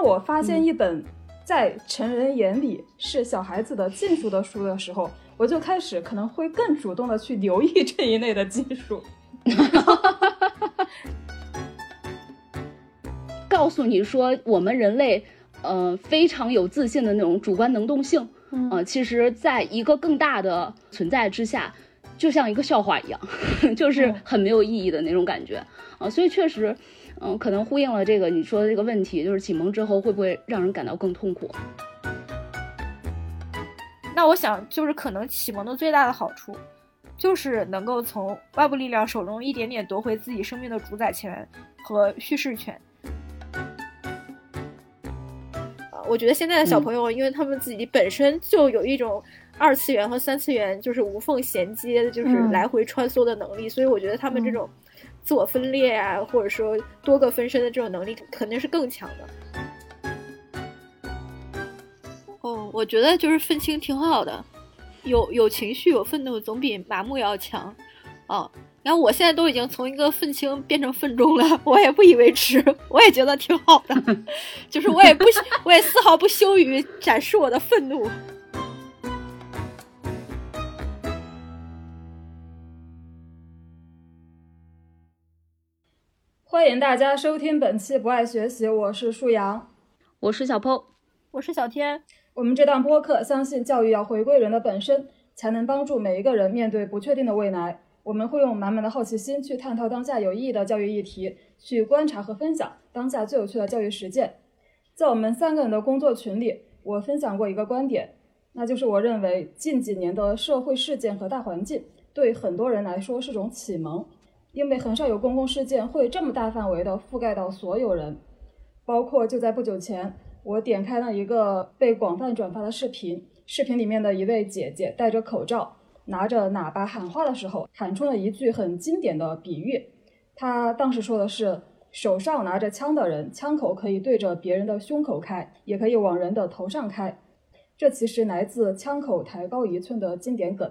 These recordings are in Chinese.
当我发现一本在成人眼里是小孩子的禁书的书的时候，我就开始可能会更主动的去留意这一类的技术。告诉你说，我们人类，呃，非常有自信的那种主观能动性，呃，其实在一个更大的存在之下，就像一个笑话一样，就是很没有意义的那种感觉啊。所以确实，嗯，可能呼应了这个你说的这个问题，就是启蒙之后会不会让人感到更痛苦？那我想，就是可能启蒙的最大的好处，就是能够从外部力量手中一点点夺回自己生命的主宰权和叙事权。啊，我觉得现在的小朋友，因为他们自己本身就有一种二次元和三次元就是无缝衔接，就是来回穿梭的能力，所以我觉得他们这种自我分裂啊，或者说多个分身的这种能力，肯定是更强的。哦，我觉得就是愤青挺好的，有有情绪、有愤怒，总比麻木要强。哦，然后我现在都已经从一个愤青变成愤中了，我也不以为耻，我也觉得挺好的，就是我也不，我也丝毫不羞于展示我的愤怒。欢迎大家收听本期《不爱学习》，我是舒阳，我是小 Po，我是小天。我们这档播客相信教育要回归人的本身，才能帮助每一个人面对不确定的未来。我们会用满满的好奇心去探讨当下有意义的教育议题，去观察和分享当下最有趣的教育实践。在我们三个人的工作群里，我分享过一个观点，那就是我认为近几年的社会事件和大环境对很多人来说是种启蒙，因为很少有公共事件会这么大范围的覆盖到所有人，包括就在不久前。我点开了一个被广泛转发的视频，视频里面的一位姐姐戴着口罩，拿着喇叭喊话的时候，喊出了一句很经典的比喻。她当时说的是：手上拿着枪的人，枪口可以对着别人的胸口开，也可以往人的头上开。这其实来自“枪口抬高一寸”的经典梗，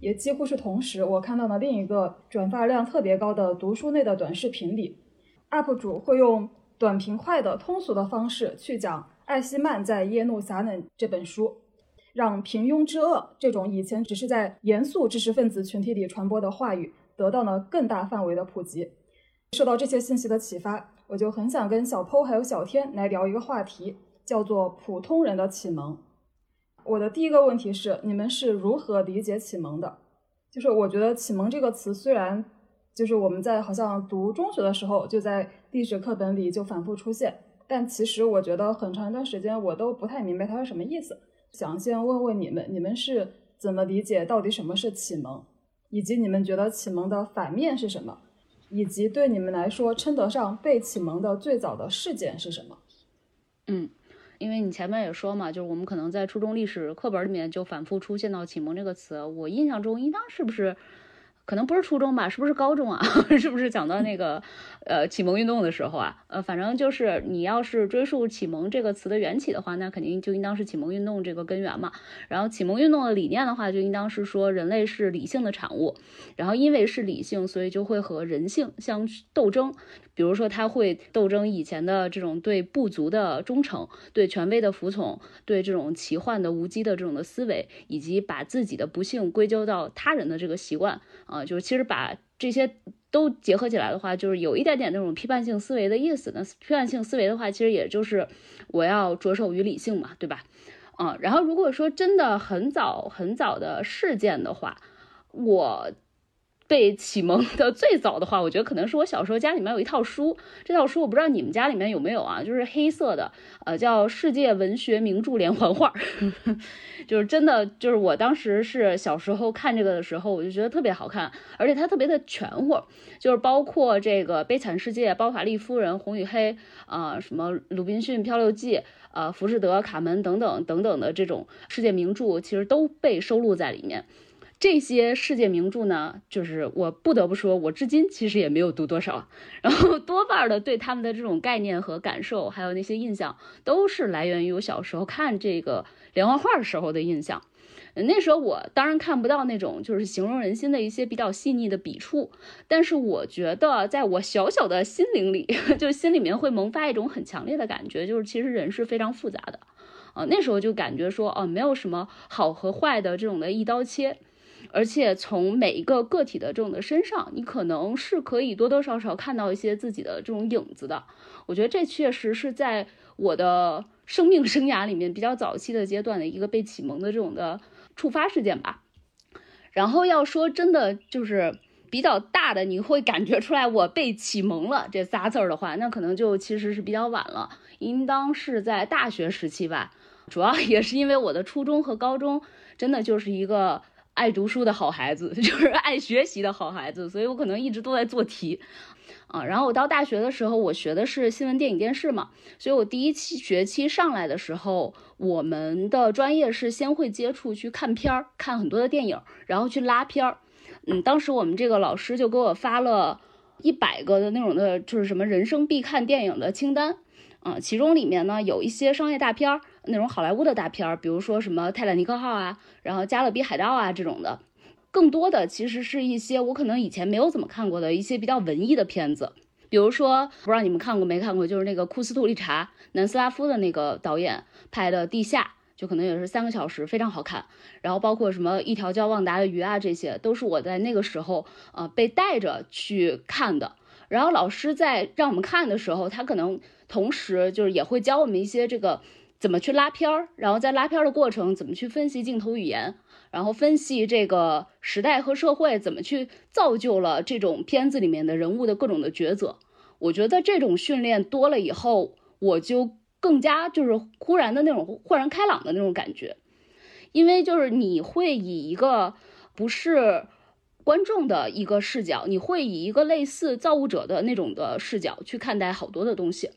也几乎是同时，我看到了另一个转发量特别高的读书类的短视频里，UP 主会用。短平快的通俗的方式去讲艾希曼在耶路撒冷这本书，让平庸之恶这种以前只是在严肃知识分子群体里传播的话语得到了更大范围的普及。受到这些信息的启发，我就很想跟小 Po 还有小天来聊一个话题，叫做普通人的启蒙。我的第一个问题是，你们是如何理解启蒙的？就是我觉得启蒙这个词虽然。就是我们在好像读中学的时候，就在历史课本里就反复出现，但其实我觉得很长一段时间我都不太明白它是什么意思。想先问问你们，你们是怎么理解到底什么是启蒙，以及你们觉得启蒙的反面是什么，以及对你们来说称得上被启蒙的最早的事件是什么？嗯，因为你前面也说嘛，就是我们可能在初中历史课本里面就反复出现到启蒙这个词，我印象中应当是不是？可能不是初中吧，是不是高中啊？是不是讲到那个，呃，启蒙运动的时候啊？呃，反正就是你要是追溯启蒙这个词的缘起的话，那肯定就应当是启蒙运动这个根源嘛。然后启蒙运动的理念的话，就应当是说人类是理性的产物，然后因为是理性，所以就会和人性相斗争。比如说，他会斗争以前的这种对部族的忠诚、对权威的服从、对这种奇幻的无稽的这种的思维，以及把自己的不幸归咎到他人的这个习惯啊，就是其实把这些都结合起来的话，就是有一点点那种批判性思维的意思。那批判性思维的话，其实也就是我要着手于理性嘛，对吧？啊，然后如果说真的很早很早的事件的话，我。被启蒙的最早的话，我觉得可能是我小时候家里面有一套书，这套书我不知道你们家里面有没有啊，就是黑色的，呃，叫《世界文学名著连环画》，就是真的，就是我当时是小时候看这个的时候，我就觉得特别好看，而且它特别的全乎，就是包括这个《悲惨世界》《包法利夫人》《红与黑》啊，什么《鲁滨逊漂流记》啊，《浮士德》《卡门》等等等等的这种世界名著，其实都被收录在里面。这些世界名著呢，就是我不得不说，我至今其实也没有读多少。然后多半的对他们的这种概念和感受，还有那些印象，都是来源于我小时候看这个连环画时候的印象。那时候我当然看不到那种就是形容人心的一些比较细腻的笔触，但是我觉得在我小小的心灵里，就心里面会萌发一种很强烈的感觉，就是其实人是非常复杂的。啊，那时候就感觉说，哦，没有什么好和坏的这种的一刀切，而且从每一个个体的这种的身上，你可能是可以多多少少看到一些自己的这种影子的。我觉得这确实是在我的生命生涯里面比较早期的阶段的一个被启蒙的这种的触发事件吧。然后要说真的，就是比较大的，你会感觉出来我被启蒙了这仨字儿的话，那可能就其实是比较晚了，应当是在大学时期吧。主要也是因为我的初中和高中真的就是一个爱读书的好孩子，就是爱学习的好孩子，所以我可能一直都在做题，啊，然后我到大学的时候，我学的是新闻电影电视嘛，所以我第一期学期上来的时候，我们的专业是先会接触去看片儿，看很多的电影，然后去拉片儿，嗯，当时我们这个老师就给我发了一百个的那种的，就是什么人生必看电影的清单。啊，其中里面呢有一些商业大片儿，那种好莱坞的大片儿，比如说什么《泰坦尼克号》啊，然后《加勒比海盗》啊这种的，更多的其实是一些我可能以前没有怎么看过的一些比较文艺的片子，比如说不知道你们看过没看过，就是那个库斯图利查南斯拉夫的那个导演拍的《地下》，就可能也是三个小时，非常好看。然后包括什么《一条叫旺达的鱼》啊，这些都是我在那个时候呃被带着去看的。然后老师在让我们看的时候，他可能。同时，就是也会教我们一些这个怎么去拉片儿，然后在拉片儿的过程怎么去分析镜头语言，然后分析这个时代和社会怎么去造就了这种片子里面的人物的各种的抉择。我觉得这种训练多了以后，我就更加就是忽然的那种豁然开朗的那种感觉，因为就是你会以一个不是观众的一个视角，你会以一个类似造物者的那种的视角去看待好多的东西。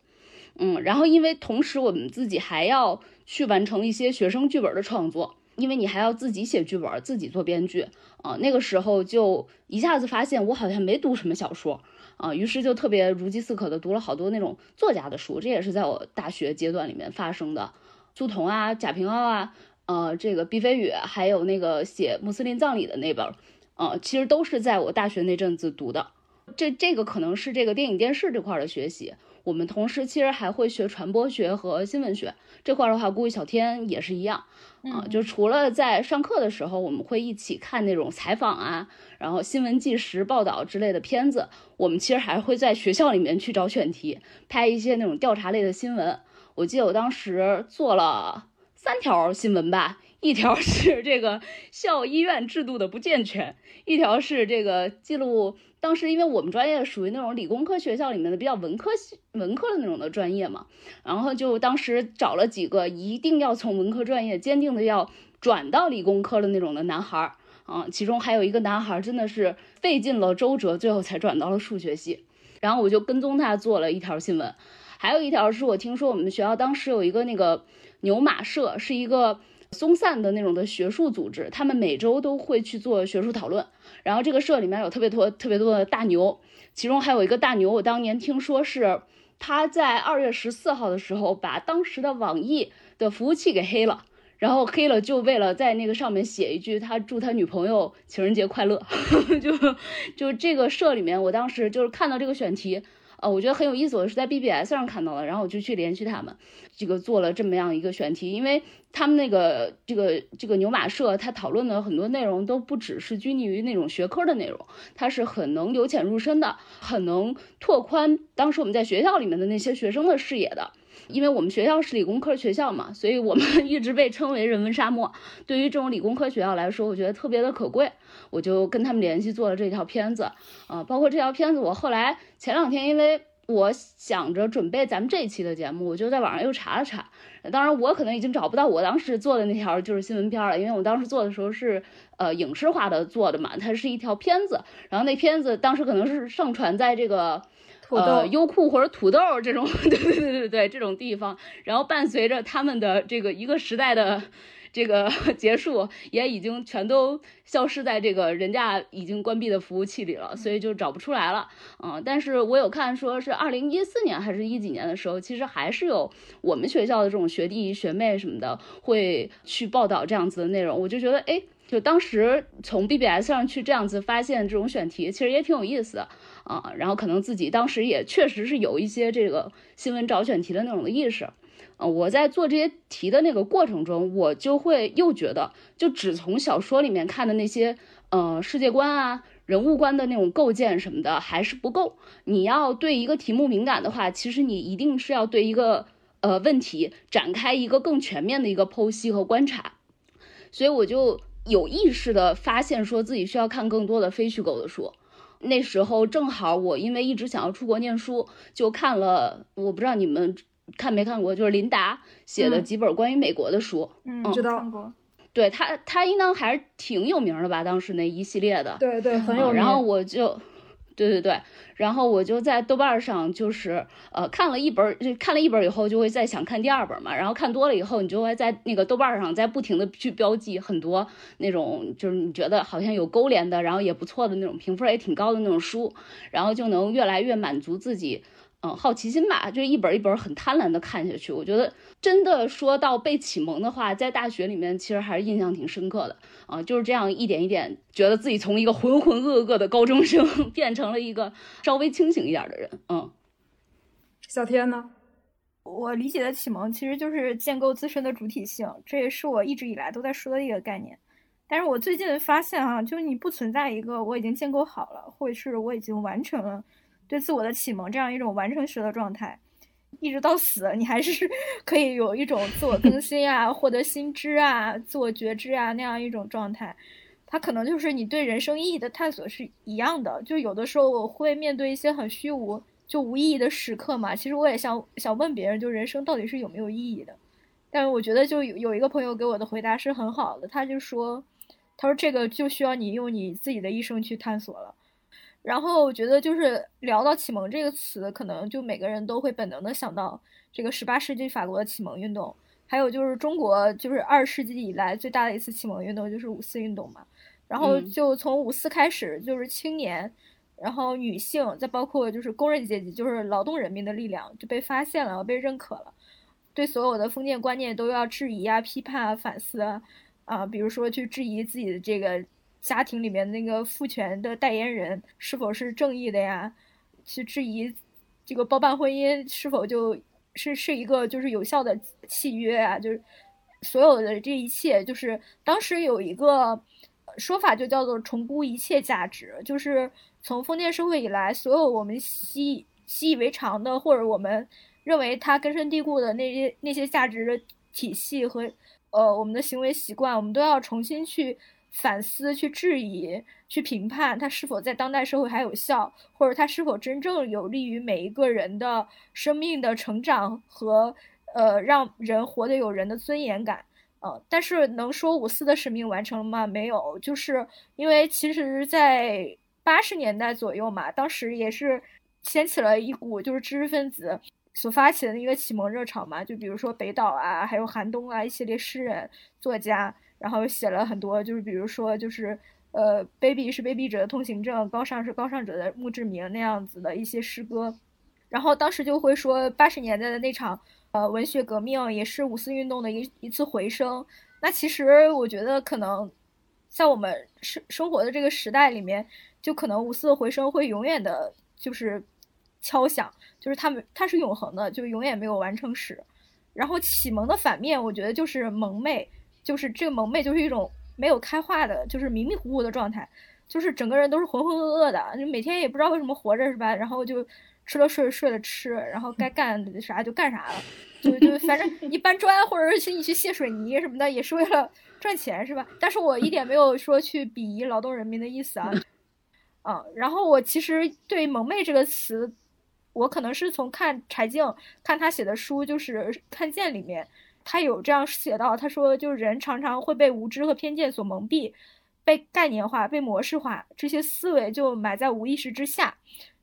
嗯，然后因为同时我们自己还要去完成一些学生剧本的创作，因为你还要自己写剧本，自己做编剧啊。那个时候就一下子发现我好像没读什么小说啊，于是就特别如饥似渴的读了好多那种作家的书，这也是在我大学阶段里面发生的。苏童啊，贾平凹啊，呃，这个毕飞宇，还有那个写穆斯林葬礼的那本，呃，其实都是在我大学那阵子读的。这这个可能是这个电影电视这块的学习。我们同时其实还会学传播学和新闻学这块的话，估计小天也是一样啊。就除了在上课的时候，我们会一起看那种采访啊，然后新闻纪实报道之类的片子，我们其实还会在学校里面去找选题，拍一些那种调查类的新闻。我记得我当时做了三条新闻吧，一条是这个校医院制度的不健全，一条是这个记录。当时因为我们专业属于那种理工科学校里面的比较文科系文科的那种的专业嘛，然后就当时找了几个一定要从文科专业坚定的要转到理工科的那种的男孩儿啊，其中还有一个男孩真的是费尽了周折，最后才转到了数学系，然后我就跟踪他做了一条新闻，还有一条是我听说我们学校当时有一个那个牛马社，是一个。松散的那种的学术组织，他们每周都会去做学术讨论。然后这个社里面有特别多、特别多的大牛，其中还有一个大牛，我当年听说是他在二月十四号的时候把当时的网易的服务器给黑了，然后黑了就为了在那个上面写一句他祝他女朋友情人节快乐。就就这个社里面，我当时就是看到这个选题。呃，我觉得很有意思，我是在 BBS 上看到的，然后我就去联系他们，这个做了这么样一个选题，因为他们那个这个这个牛马社，他讨论的很多内容都不只是拘泥于那种学科的内容，它是很能由浅入深的，很能拓宽当时我们在学校里面的那些学生的视野的。因为我们学校是理工科学校嘛，所以我们 一直被称为人文沙漠。对于这种理工科学校来说，我觉得特别的可贵。我就跟他们联系做了这条片子，啊，包括这条片子，我后来前两天，因为我想着准备咱们这一期的节目，我就在网上又查了查。当然，我可能已经找不到我当时做的那条就是新闻片了，因为我当时做的时候是呃影视化的做的嘛，它是一条片子，然后那片子当时可能是上传在这个。呃，优酷或者土豆这种，对对对对对，这种地方，然后伴随着他们的这个一个时代的这个 结束，也已经全都消失在这个人家已经关闭的服务器里了，所以就找不出来了。嗯，但是我有看说是二零一四年还是一几年的时候，其实还是有我们学校的这种学弟学妹什么的会去报道这样子的内容，我就觉得哎。就当时从 BBS 上去这样子发现这种选题，其实也挺有意思的啊。然后可能自己当时也确实是有一些这个新闻找选题的那种的意识啊。我在做这些题的那个过程中，我就会又觉得，就只从小说里面看的那些呃世界观啊、人物观的那种构建什么的还是不够。你要对一个题目敏感的话，其实你一定是要对一个呃问题展开一个更全面的一个剖析和观察。所以我就。有意识的发现，说自己需要看更多的非虚构的书。那时候正好我因为一直想要出国念书，就看了。我不知道你们看没看过，就是琳达写的几本关于美国的书。嗯，知道。对他，他应当还是挺有名的吧？当时那一系列的。对对，很有名。然后我就。对对对，然后我就在豆瓣上，就是呃看了一本，就看了一本以后，就会再想看第二本嘛。然后看多了以后，你就会在那个豆瓣上再不停的去标记很多那种，就是你觉得好像有勾连的，然后也不错的那种评分也挺高的那种书，然后就能越来越满足自己。嗯，好奇心吧，就一本一本很贪婪的看下去。我觉得真的说到被启蒙的话，在大学里面其实还是印象挺深刻的啊。就是这样一点一点，觉得自己从一个浑浑噩噩的高中生 变成了一个稍微清醒一点的人。嗯，小天呢？我理解的启蒙其实就是建构自身的主体性，这也是我一直以来都在说的一个概念。但是我最近发现啊，就是你不存在一个我已经建构好了，或者是我已经完成了。对自我的启蒙，这样一种完成时的状态，一直到死，你还是 可以有一种自我更新啊，获得新知啊，自我觉知啊那样一种状态。它可能就是你对人生意义的探索是一样的。就有的时候我会面对一些很虚无、就无意义的时刻嘛。其实我也想想问别人，就人生到底是有没有意义的？但是我觉得，就有有一个朋友给我的回答是很好的，他就说，他说这个就需要你用你自己的一生去探索了。然后我觉得，就是聊到启蒙这个词，可能就每个人都会本能的想到这个十八世纪法国的启蒙运动，还有就是中国就是二十世纪以来最大的一次启蒙运动，就是五四运动嘛。然后就从五四开始，就是青年，然后女性，再包括就是工人阶级，就是劳动人民的力量就被发现了，被认可了，对所有的封建观念都要质疑啊、批判啊、反思啊，啊，比如说去质疑自己的这个。家庭里面那个父权的代言人是否是正义的呀？去质疑这个包办婚姻是否就是是一个就是有效的契约啊？就是所有的这一切，就是当时有一个说法就叫做重估一切价值，就是从封建社会以来，所有我们习习以为常的或者我们认为它根深蒂固的那些那些价值的体系和呃我们的行为习惯，我们都要重新去。反思、去质疑、去评判它是否在当代社会还有效，或者它是否真正有利于每一个人的生命的成长和呃让人活得有人的尊严感。呃，但是能说五四的使命完成了吗？没有，就是因为其实，在八十年代左右嘛，当时也是掀起了一股就是知识分子所发起的一个启蒙热潮嘛，就比如说北岛啊，还有寒冬啊，一系列诗人、作家。然后写了很多，就是比如说，就是呃，卑鄙是卑鄙者的通行证，高尚是高尚者的墓志铭那样子的一些诗歌。然后当时就会说，八十年代的那场呃文学革命也是五四运动的一一次回声。那其实我觉得，可能在我们生生活的这个时代里面，就可能五四的回声会永远的，就是敲响，就是他们它是永恒的，就永远没有完成时。然后启蒙的反面，我觉得就是蒙昧。就是这个萌妹，就是一种没有开化的，就是迷迷糊糊的状态，就是整个人都是浑浑噩噩的，就每天也不知道为什么活着是吧？然后就吃了睡，睡了吃，然后该干啥就干啥了，就就反正你搬砖或者是你去卸水泥什么的，也是为了赚钱是吧？但是我一点没有说去鄙夷劳动人民的意思啊，嗯，然后我其实对萌妹这个词，我可能是从看柴静看他写的书，就是看见里面。他有这样写到，他说，就是人常常会被无知和偏见所蒙蔽，被概念化、被模式化，这些思维就埋在无意识之下。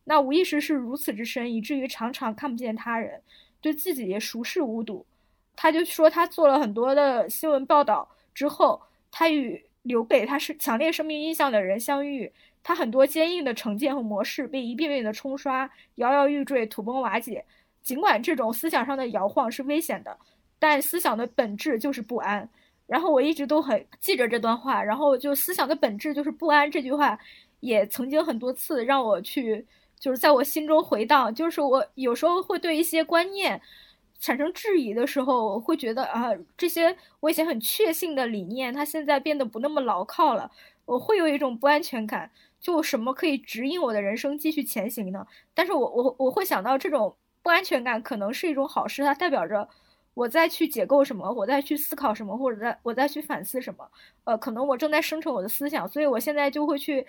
那无意识是如此之深，以至于常常看不见他人，对自己也熟视无睹。他就说，他做了很多的新闻报道，之后，他与留给他是强烈生命印象的人相遇，他很多坚硬的成见和模式被一遍遍的冲刷，摇摇欲坠，土崩瓦解。尽管这种思想上的摇晃是危险的，但思想的本质就是不安。然后我一直都很记着这段话，然后就思想的本质就是不安这句话，也曾经很多次让我去，就是在我心中回荡。就是我有时候会对一些观念产生质疑的时候，我会觉得啊，这些我以前很确信的理念，它现在变得不那么牢靠了，我会有一种不安全感。就什么可以指引我的人生继续前行呢？但是我我我会想到这种不安全感可能是一种好事，它代表着。我再去解构什么，我再去思考什么，或者再我再去反思什么，呃，可能我正在生成我的思想，所以我现在就会去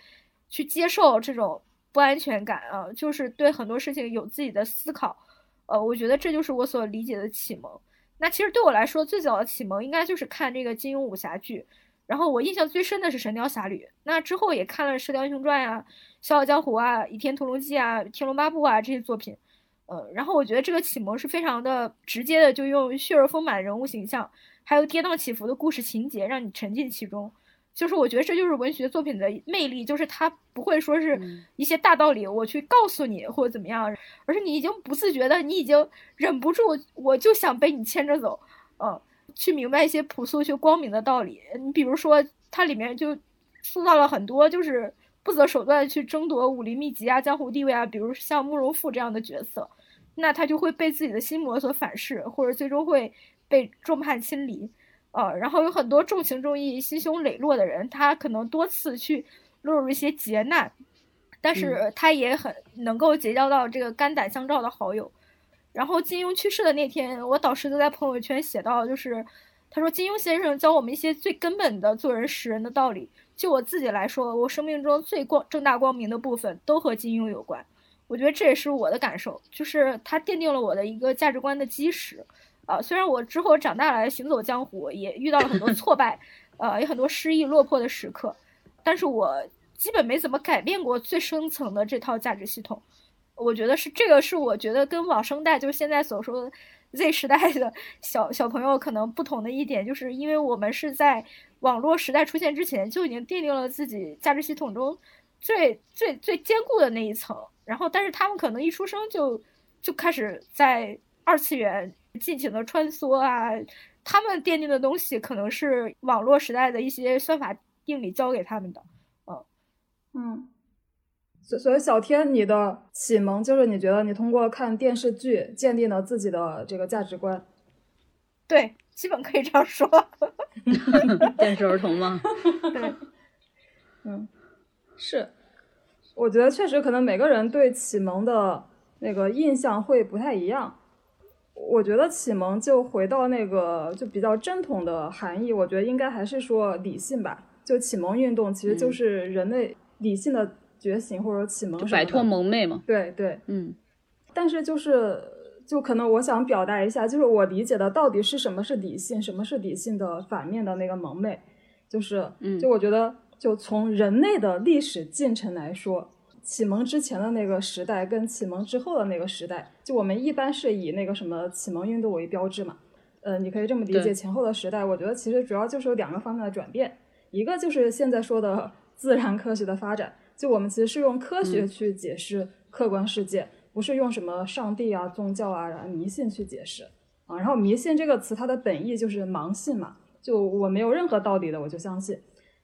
去接受这种不安全感啊，就是对很多事情有自己的思考，呃，我觉得这就是我所理解的启蒙。那其实对我来说，最早的启蒙应该就是看这个金庸武侠剧，然后我印象最深的是《神雕侠侣》，那之后也看了《射雕英雄传》呀，《笑傲江湖》啊，《倚天屠龙记》啊，《天龙八部》啊这些作品。呃，然后我觉得这个启蒙是非常的直接的，就用血肉丰满的人物形象，还有跌宕起伏的故事情节，让你沉浸其中。就是我觉得这就是文学作品的魅力，就是它不会说是一些大道理我去告诉你或者怎么样，而是你已经不自觉的，你已经忍不住，我就想被你牵着走，嗯，去明白一些朴素却光明的道理。你比如说，它里面就塑造了很多就是不择手段去争夺武林秘籍啊、江湖地位啊，比如像慕容复这样的角色。那他就会被自己的心魔所反噬，或者最终会被众叛亲离，呃，然后有很多重情重义、心胸磊落的人，他可能多次去落入一些劫难，但是他也很能够结交到这个肝胆相照的好友。然后金庸去世的那天，我导师都在朋友圈写到，就是他说金庸先生教我们一些最根本的做人识人的道理。就我自己来说，我生命中最光正大光明的部分都和金庸有关。我觉得这也是我的感受，就是它奠定了我的一个价值观的基石，啊，虽然我之后长大来行走江湖，也遇到了很多挫败，呃，有很多失意落魄的时刻，但是我基本没怎么改变过最深层的这套价值系统。我觉得是这个是我觉得跟网生代，就是现在所说的 Z 时代的小小朋友可能不同的一点，就是因为我们是在网络时代出现之前就已经奠定了自己价值系统中最最最坚固的那一层。然后，但是他们可能一出生就就开始在二次元尽情的穿梭啊，他们奠定的东西可能是网络时代的一些算法定理教给他们的，嗯嗯。所所以，小天，你的启蒙就是你觉得你通过看电视剧建立了自己的这个价值观？对，基本可以这样说。电视儿童吗？对，嗯，是。我觉得确实可能每个人对启蒙的那个印象会不太一样。我觉得启蒙就回到那个就比较正统的含义，我觉得应该还是说理性吧。就启蒙运动其实就是人类理性的觉醒或者启蒙，摆脱蒙昧嘛。对对，嗯。但是就是就可能我想表达一下，就是我理解的到底是什么是理性，什么是理性的反面的那个蒙昧，就是，就我觉得。就从人类的历史进程来说，启蒙之前的那个时代跟启蒙之后的那个时代，就我们一般是以那个什么启蒙运动为标志嘛。呃，你可以这么理解，前后的时代，我觉得其实主要就是有两个方面的转变，一个就是现在说的 自然科学的发展，就我们其实是用科学去解释客观世界，不是用什么上帝啊、宗教啊、然后迷信去解释啊。然后迷信这个词，它的本意就是盲信嘛，就我没有任何道理的，我就相信。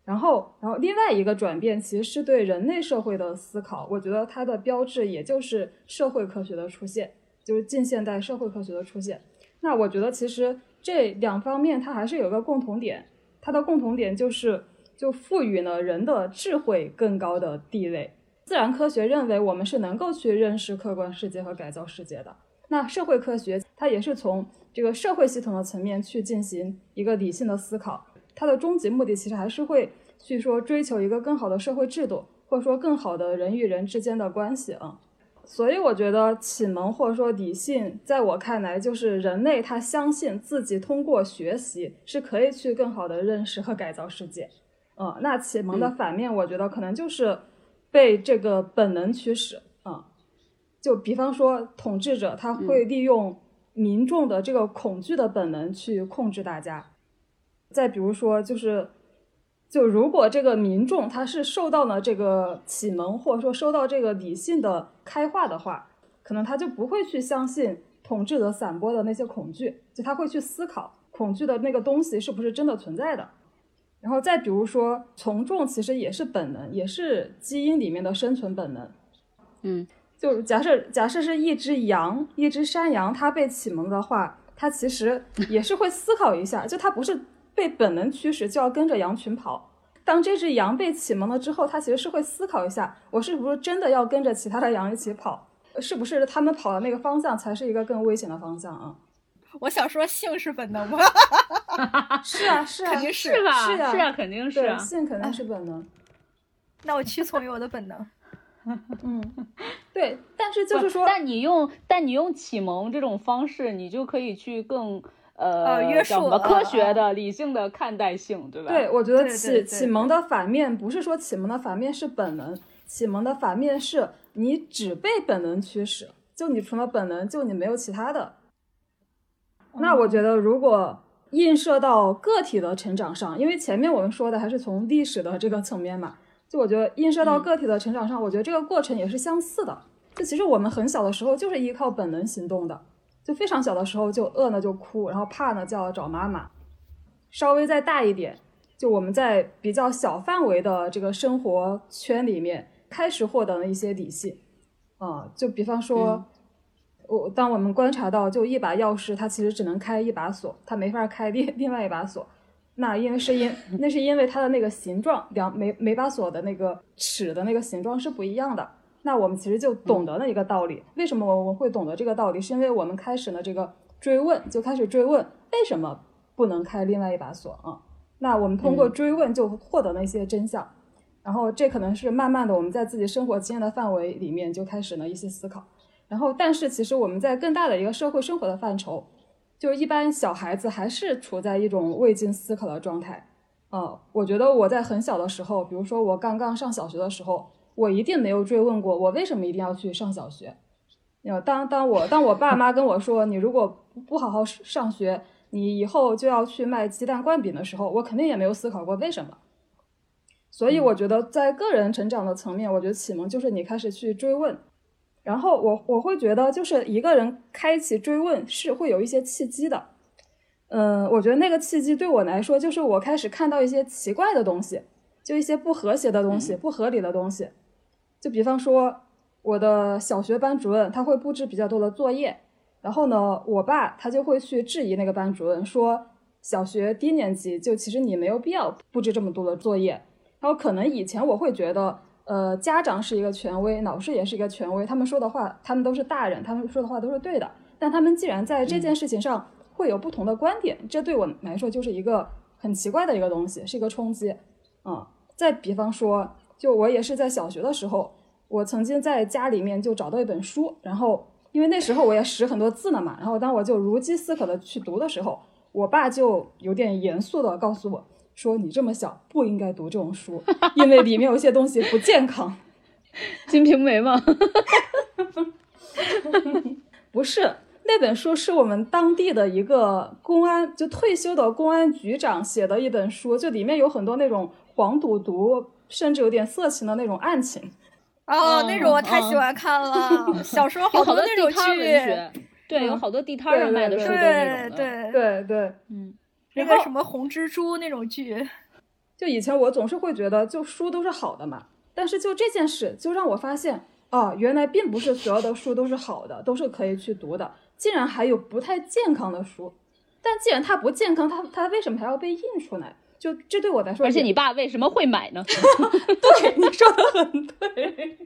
然后，然后另外一个转变其实是对人类社会的思考，我觉得它的标志也就是社会科学的出现，就是近现代社会科学的出现。那我觉得其实这两方面它还是有个共同点，它的共同点就是就赋予了人的智慧更高的地位。自然科学认为我们是能够去认识客观世界和改造世界的，那社会科学它也是从这个社会系统的层面去进行一个理性的思考。它的终极目的其实还是会去说追求一个更好的社会制度，或者说更好的人与人之间的关系啊。所以我觉得启蒙或者说理性，在我看来就是人类他相信自己通过学习是可以去更好的认识和改造世界。嗯，那启蒙的反面，我觉得可能就是被这个本能驱使啊。就比方说统治者他会利用民众的这个恐惧的本能去控制大家。再比如说，就是就如果这个民众他是受到了这个启蒙，或者说受到这个理性的开化的话，可能他就不会去相信统治者散播的那些恐惧，就他会去思考恐惧的那个东西是不是真的存在的。然后再比如说，从众其实也是本能，也是基因里面的生存本能。嗯，就假设假设是一只羊，一只山羊，它被启蒙的话，它其实也是会思考一下，就它不是。被本能驱使就要跟着羊群跑。当这只羊被启蒙了之后，它其实是会思考一下：我是不是真的要跟着其他的羊一起跑？是不是他们跑的那个方向才是一个更危险的方向啊？我想说，性是本能吗？是啊，是啊，肯定是吧？是啊，是啊，肯定是。性肯定是本能。那我屈从于我的本能。嗯，对。但是就是说，但你用但你用启蒙这种方式，你就可以去更。呃，约束科学的、理性的看待性，对吧？对，我觉得启启蒙的反面不是说启蒙的反面是本能，启蒙的反面是你只被本能驱使，就你除了本能，就你没有其他的。那我觉得，如果映射到个体的成长上，因为前面我们说的还是从历史的这个层面嘛，就我觉得映射到个体的成长上，我觉得这个过程也是相似的。就其实我们很小的时候就是依靠本能行动的。就非常小的时候就饿呢就哭，然后怕呢就要找妈妈。稍微再大一点，就我们在比较小范围的这个生活圈里面开始获得了一些理性。啊，就比方说，我当我们观察到，就一把钥匙它其实只能开一把锁，它没法开另另外一把锁。那因为是因那是因为它的那个形状，两每每把锁的那个齿的那个形状是不一样的。那我们其实就懂得了一个道理，为什么我们会懂得这个道理？是因为我们开始了这个追问，就开始追问为什么不能开另外一把锁啊？那我们通过追问就获得了一些真相，然后这可能是慢慢的我们在自己生活经验的范围里面就开始了一些思考，然后但是其实我们在更大的一个社会生活的范畴，就一般小孩子还是处在一种未经思考的状态啊。我觉得我在很小的时候，比如说我刚刚上小学的时候。我一定没有追问过，我为什么一定要去上小学？要当当我当我爸妈跟我说，你如果不好好上学，你以后就要去卖鸡蛋灌饼的时候，我肯定也没有思考过为什么。所以我觉得，在个人成长的层面，我觉得启蒙就是你开始去追问，然后我我会觉得，就是一个人开启追问是会有一些契机的。嗯，我觉得那个契机对我来说，就是我开始看到一些奇怪的东西，就一些不和谐的东西，不合理的东西。就比方说，我的小学班主任他会布置比较多的作业，然后呢，我爸他就会去质疑那个班主任，说小学低年级就其实你没有必要布置这么多的作业。然后可能以前我会觉得，呃，家长是一个权威，老师也是一个权威，他们说的话，他们都是大人，他们说的话都是对的。但他们既然在这件事情上会有不同的观点，这对我来说就是一个很奇怪的一个东西，是一个冲击。嗯，再比方说。就我也是在小学的时候，我曾经在家里面就找到一本书，然后因为那时候我也识很多字了嘛，然后当我就如饥似渴的去读的时候，我爸就有点严肃的告诉我说：“你这么小不应该读这种书，因为里面有些东西不健康。”《金瓶梅》吗？不是，那本书是我们当地的一个公安就退休的公安局长写的一本书，就里面有很多那种黄赌毒。甚至有点色情的那种案情，哦，那种我太喜欢看了。小时候好多那种剧，对，有好多地摊上卖的书对对对对，嗯，那个什么红蜘蛛那种剧，就以前我总是会觉得，就书都是好的嘛。但是就这件事，就让我发现，哦，原来并不是所有的书都是好的，都是可以去读的。竟然还有不太健康的书，但既然它不健康，它它为什么还要被印出来？就这对我来说，而且你爸为什么会买呢？对，你说的很对。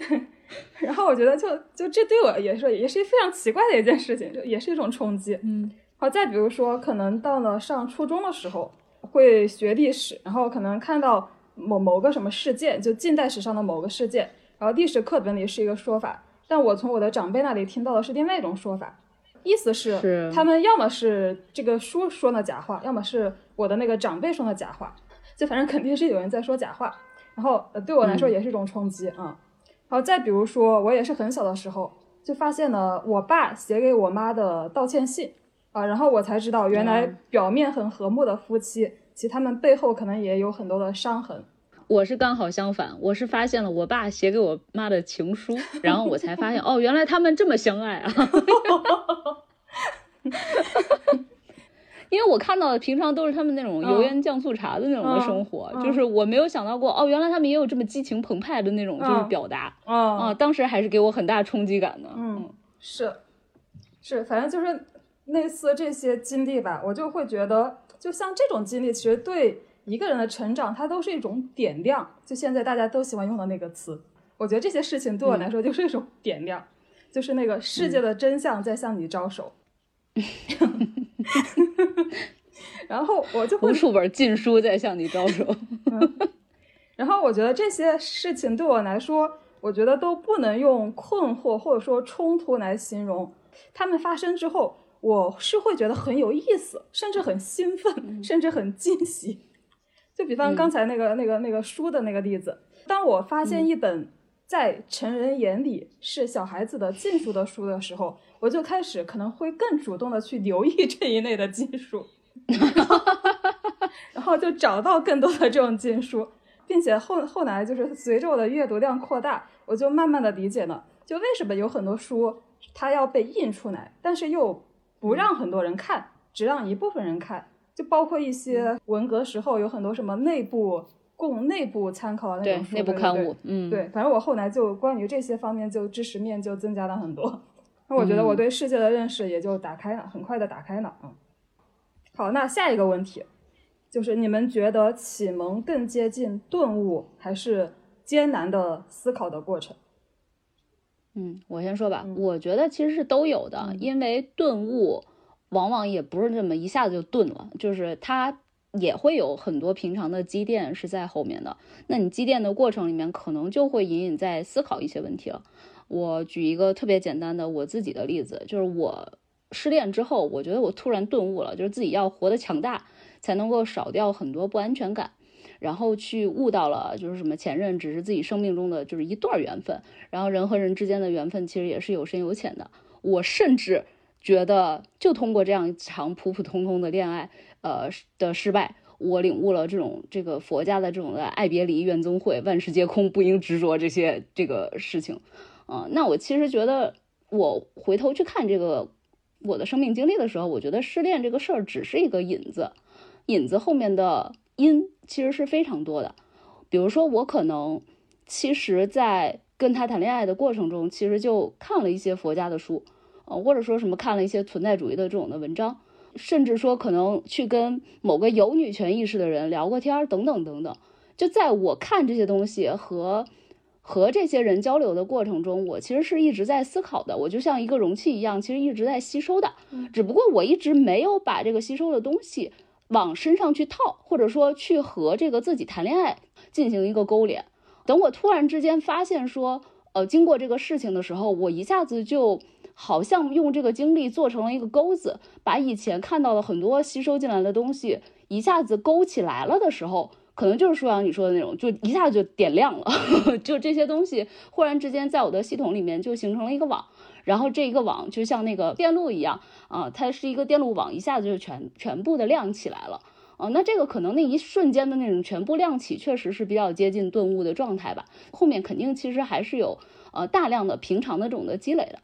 然后我觉得，就就这对我也是也是非常奇怪的一件事情，就也是一种冲击。嗯，好，再比如说，可能到了上初中的时候，会学历史，然后可能看到某某个什么事件，就近代史上的某个事件，然后历史课本里是一个说法，但我从我的长辈那里听到的是另外一种说法。意思是，他们要么是这个书说的假话，要么是我的那个长辈说的假话，就反正肯定是有人在说假话。然后对我来说也是一种冲击啊。好，再比如说，我也是很小的时候就发现了我爸写给我妈的道歉信，啊，然后我才知道，原来表面很和睦的夫妻，其实他们背后可能也有很多的伤痕。我是刚好相反，我是发现了我爸写给我妈的情书，然后我才发现，哦，原来他们这么相爱啊。因为我看到的平常都是他们那种油盐酱醋茶的那种的生活，就是我没有想到过，哦，原来他们也有这么激情澎湃的那种就是表达啊，当时还是给我很大冲击感的。嗯，是，是，反正就是类似这些经历吧，我就会觉得，就像这种经历，其实对一个人的成长，它都是一种点亮。就现在大家都喜欢用的那个词，我觉得这些事情对我来说就是一种点亮，就是那个世界的真相在向你招手。然后我就会无数本禁书在向你招手。然后我觉得这些事情对我来说，我觉得都不能用困惑或者说冲突来形容。他们发生之后，我是会觉得很有意思，甚至很兴奋，甚至很惊喜。就比方刚才那个那个那个书的那个例子，当我发现一本在成人眼里是小孩子的禁书的书的时候。我就开始可能会更主动的去留意这一类的禁书，然后就找到更多的这种禁书，并且后后来就是随着我的阅读量扩大，我就慢慢的理解了，就为什么有很多书它要被印出来，但是又不让很多人看，只让一部分人看，就包括一些文革时候有很多什么内部供内部参考的那种内部刊物，嗯，对，反正我后来就关于这些方面就知识面就增加了很多。那我觉得我对世界的认识也就打开了，很快的打开了。嗯，好，那下一个问题就是你们觉得启蒙更接近顿悟，还是艰难的思考的过程？嗯，我先说吧，我觉得其实是都有的，因为顿悟往往也不是这么一下子就顿了，就是它也会有很多平常的积淀是在后面的。那你积淀的过程里面，可能就会隐隐在思考一些问题了。我举一个特别简单的我自己的例子，就是我失恋之后，我觉得我突然顿悟了，就是自己要活得强大，才能够少掉很多不安全感，然后去悟到了，就是什么前任只是自己生命中的就是一段缘分，然后人和人之间的缘分其实也是有深有浅的。我甚至觉得，就通过这样一场普普通通的恋爱，呃的失败，我领悟了这种这个佛家的这种的爱别离、怨憎会、万事皆空、不应执着这些这个事情。啊，那我其实觉得，我回头去看这个我的生命经历的时候，我觉得失恋这个事儿只是一个引子，引子后面的因其实是非常多的。比如说，我可能其实，在跟他谈恋爱的过程中，其实就看了一些佛家的书，呃，或者说什么看了一些存在主义的这种的文章，甚至说可能去跟某个有女权意识的人聊过天儿，等等等等。就在我看这些东西和。和这些人交流的过程中，我其实是一直在思考的。我就像一个容器一样，其实一直在吸收的。只不过我一直没有把这个吸收的东西往身上去套，或者说去和这个自己谈恋爱进行一个勾连。等我突然之间发现说，呃，经过这个事情的时候，我一下子就好像用这个经历做成了一个钩子，把以前看到的很多吸收进来的东西一下子勾起来了的时候。可能就是舒阳你说的那种，就一下子就点亮了，就这些东西忽然之间在我的系统里面就形成了一个网，然后这一个网就像那个电路一样啊，它是一个电路网，一下子就全全部的亮起来了啊。那这个可能那一瞬间的那种全部亮起，确实是比较接近顿悟的状态吧。后面肯定其实还是有呃大量的平常的这种的积累的。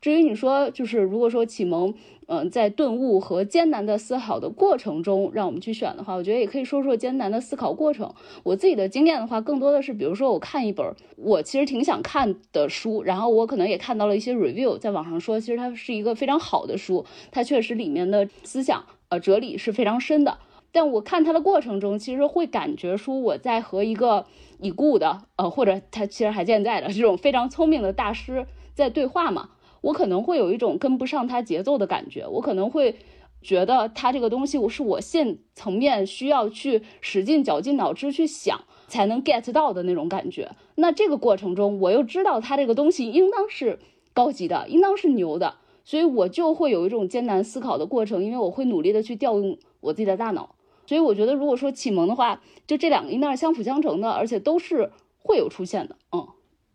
至于你说，就是如果说启蒙，嗯，在顿悟和艰难的思考的过程中，让我们去选的话，我觉得也可以说说艰难的思考过程。我自己的经验的话，更多的是，比如说我看一本我其实挺想看的书，然后我可能也看到了一些 review，在网上说，其实它是一个非常好的书，它确实里面的思想呃哲理是非常深的。但我看它的过程中，其实会感觉出我在和一个已故的呃，或者他其实还健在的这种非常聪明的大师在对话嘛。我可能会有一种跟不上它节奏的感觉，我可能会觉得它这个东西我是我现层面需要去使劲绞尽脑汁去想才能 get 到的那种感觉。那这个过程中，我又知道它这个东西应当是高级的，应当是牛的，所以我就会有一种艰难思考的过程，因为我会努力的去调用我自己的大脑。所以我觉得，如果说启蒙的话，就这两个应当是相辅相成的，而且都是会有出现的。嗯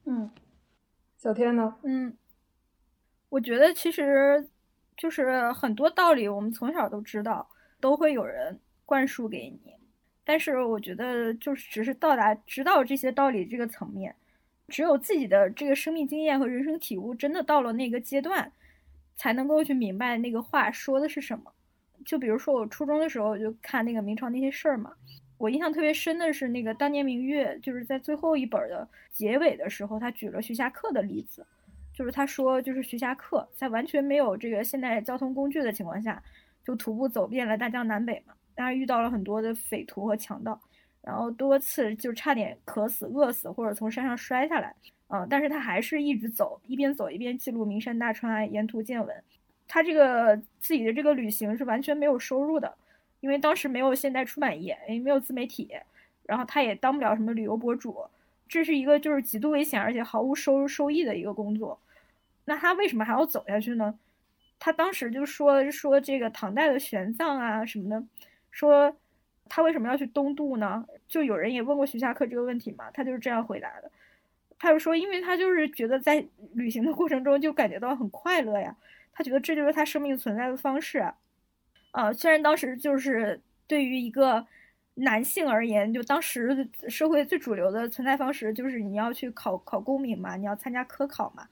嗯，小天呢？嗯。我觉得其实就是很多道理我们从小都知道，都会有人灌输给你。但是我觉得，就是只是到达知道这些道理这个层面，只有自己的这个生命经验和人生体悟真的到了那个阶段，才能够去明白那个话说的是什么。就比如说我初中的时候就看那个明朝那些事儿嘛，我印象特别深的是那个当年明月，就是在最后一本的结尾的时候，他举了徐霞客的例子，就是他说就是徐霞客在完全没有这个现代交通工具的情况下，就徒步走遍了大江南北嘛。当然遇到了很多的匪徒和强盗，然后多次就差点渴死、饿死或者从山上摔下来，嗯，但是他还是一直走，一边走一边记录名山大川、沿途见闻。他这个自己的这个旅行是完全没有收入的，因为当时没有现代出版业，也没有自媒体，然后他也当不了什么旅游博主，这是一个就是极度危险而且毫无收入收益的一个工作。那他为什么还要走下去呢？他当时就说说这个唐代的玄奘啊什么的。说他为什么要去东渡呢？就有人也问过徐霞客这个问题嘛，他就是这样回答的。他就说，因为他就是觉得在旅行的过程中就感觉到很快乐呀，他觉得这就是他生命存在的方式。啊，虽然当时就是对于一个男性而言，就当时社会最主流的存在方式就是你要去考考功名嘛，你要参加科考嘛，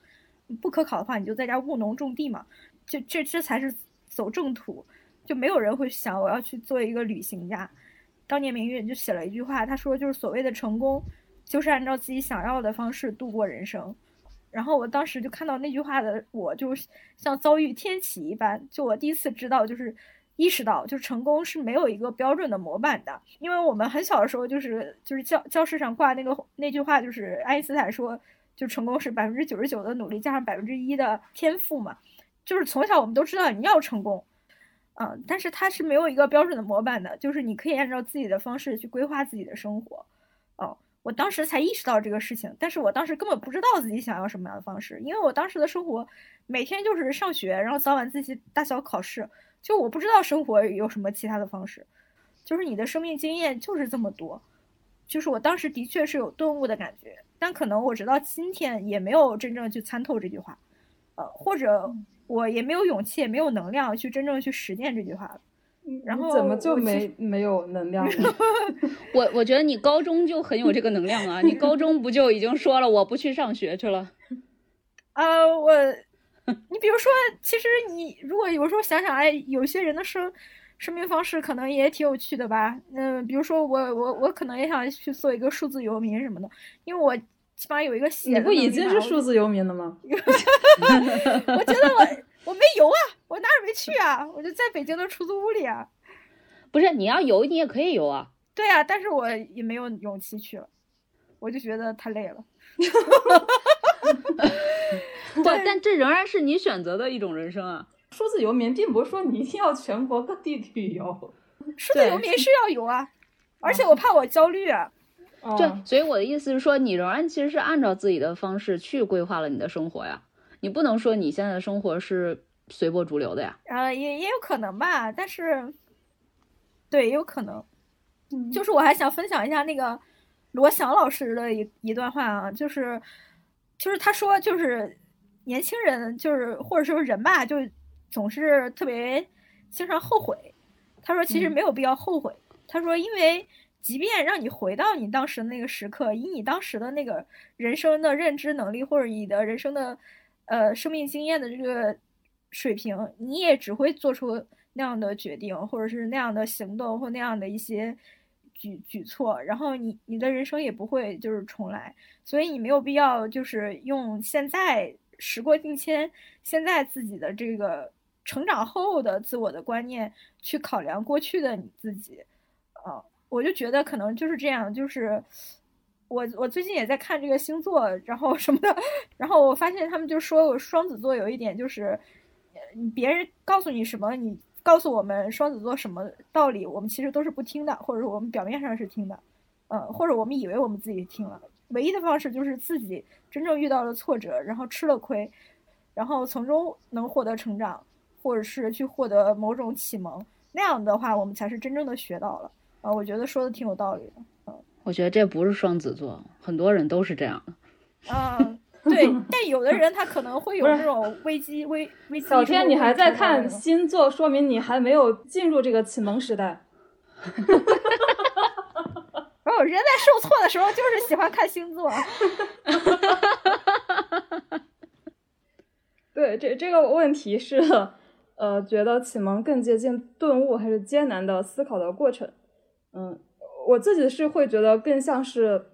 不科考的话你就在家务农种地嘛，就这这才是走正途。就没有人会想我要去做一个旅行家。当年明月就写了一句话，他说就是所谓的成功，就是按照自己想要的方式度过人生。然后我当时就看到那句话的，我就像遭遇天启一般，就我第一次知道，就是意识到，就是成功是没有一个标准的模板的。因为我们很小的时候，就是就是教教室上挂那个那句话，就是爱因斯坦说，就成功是百分之九十九的努力加上百分之一的天赋嘛。就是从小我们都知道你要成功。嗯，但是它是没有一个标准的模板的，就是你可以按照自己的方式去规划自己的生活。哦，我当时才意识到这个事情，但是我当时根本不知道自己想要什么样的方式，因为我当时的生活每天就是上学，然后早晚自习、大小考试，就我不知道生活有什么其他的方式。就是你的生命经验就是这么多，就是我当时的确是有顿悟的感觉，但可能我直到今天也没有真正去参透这句话，呃，或者。我也没有勇气，也没有能量去真正去实践这句话。然后怎么就没没有能量呢？我我觉得你高中就很有这个能量啊！你高中不就已经说了我不去上学去了？啊，我，你比如说，其实你如果有时候想想，哎，有些人的生生命方式可能也挺有趣的吧？嗯，比如说我我我可能也想去做一个数字游民什么的，因为我。起码有一个写，你不已经是数字游民了吗？我觉得我我没游啊，我哪儿没去啊？我就在北京的出租屋里啊。不是，你要游你也可以游啊。对啊，但是我也没有勇气去了，我就觉得太累了。不，但这仍然是你选择的一种人生啊。数字游民并不是说你一定要全国各地旅游，数字游民是要游啊，而且我怕我焦虑啊。对，所以我的意思是说，你仍然其实是按照自己的方式去规划了你的生活呀。你不能说你现在的生活是随波逐流的呀。呃，也也有可能吧，但是，对，也有可能。就是我还想分享一下那个罗翔老师的一一段话啊，就是，就是他说，就是年轻人，就是或者说人吧，就总是特别经常后悔。他说，其实没有必要后悔。他说，因为。即便让你回到你当时的那个时刻，以你当时的那个人生的认知能力，或者你的人生的，呃，生命经验的这个水平，你也只会做出那样的决定，或者是那样的行动，或那样的一些举举措，然后你你的人生也不会就是重来，所以你没有必要就是用现在时过境迁，现在自己的这个成长后的自我的观念去考量过去的你自己，啊。我就觉得可能就是这样，就是我我最近也在看这个星座，然后什么的，然后我发现他们就说我双子座有一点就是，别人告诉你什么，你告诉我们双子座什么道理，我们其实都是不听的，或者我们表面上是听的，嗯，或者我们以为我们自己听了，唯一的方式就是自己真正遇到了挫折，然后吃了亏，然后从中能获得成长，或者是去获得某种启蒙，那样的话，我们才是真正的学到了。啊，我觉得说的挺有道理的。嗯，我觉得这不是双子座，很多人都是这样的。啊，对，但有的人他可能会有这种危机危危机。小天，你还在看星座，说明你还没有进入这个启蒙时代。哦，人在受挫的时候就是喜欢看星座。对，这这个问题是，呃，觉得启蒙更接近顿悟还是艰难的思考的过程？嗯，我自己是会觉得更像是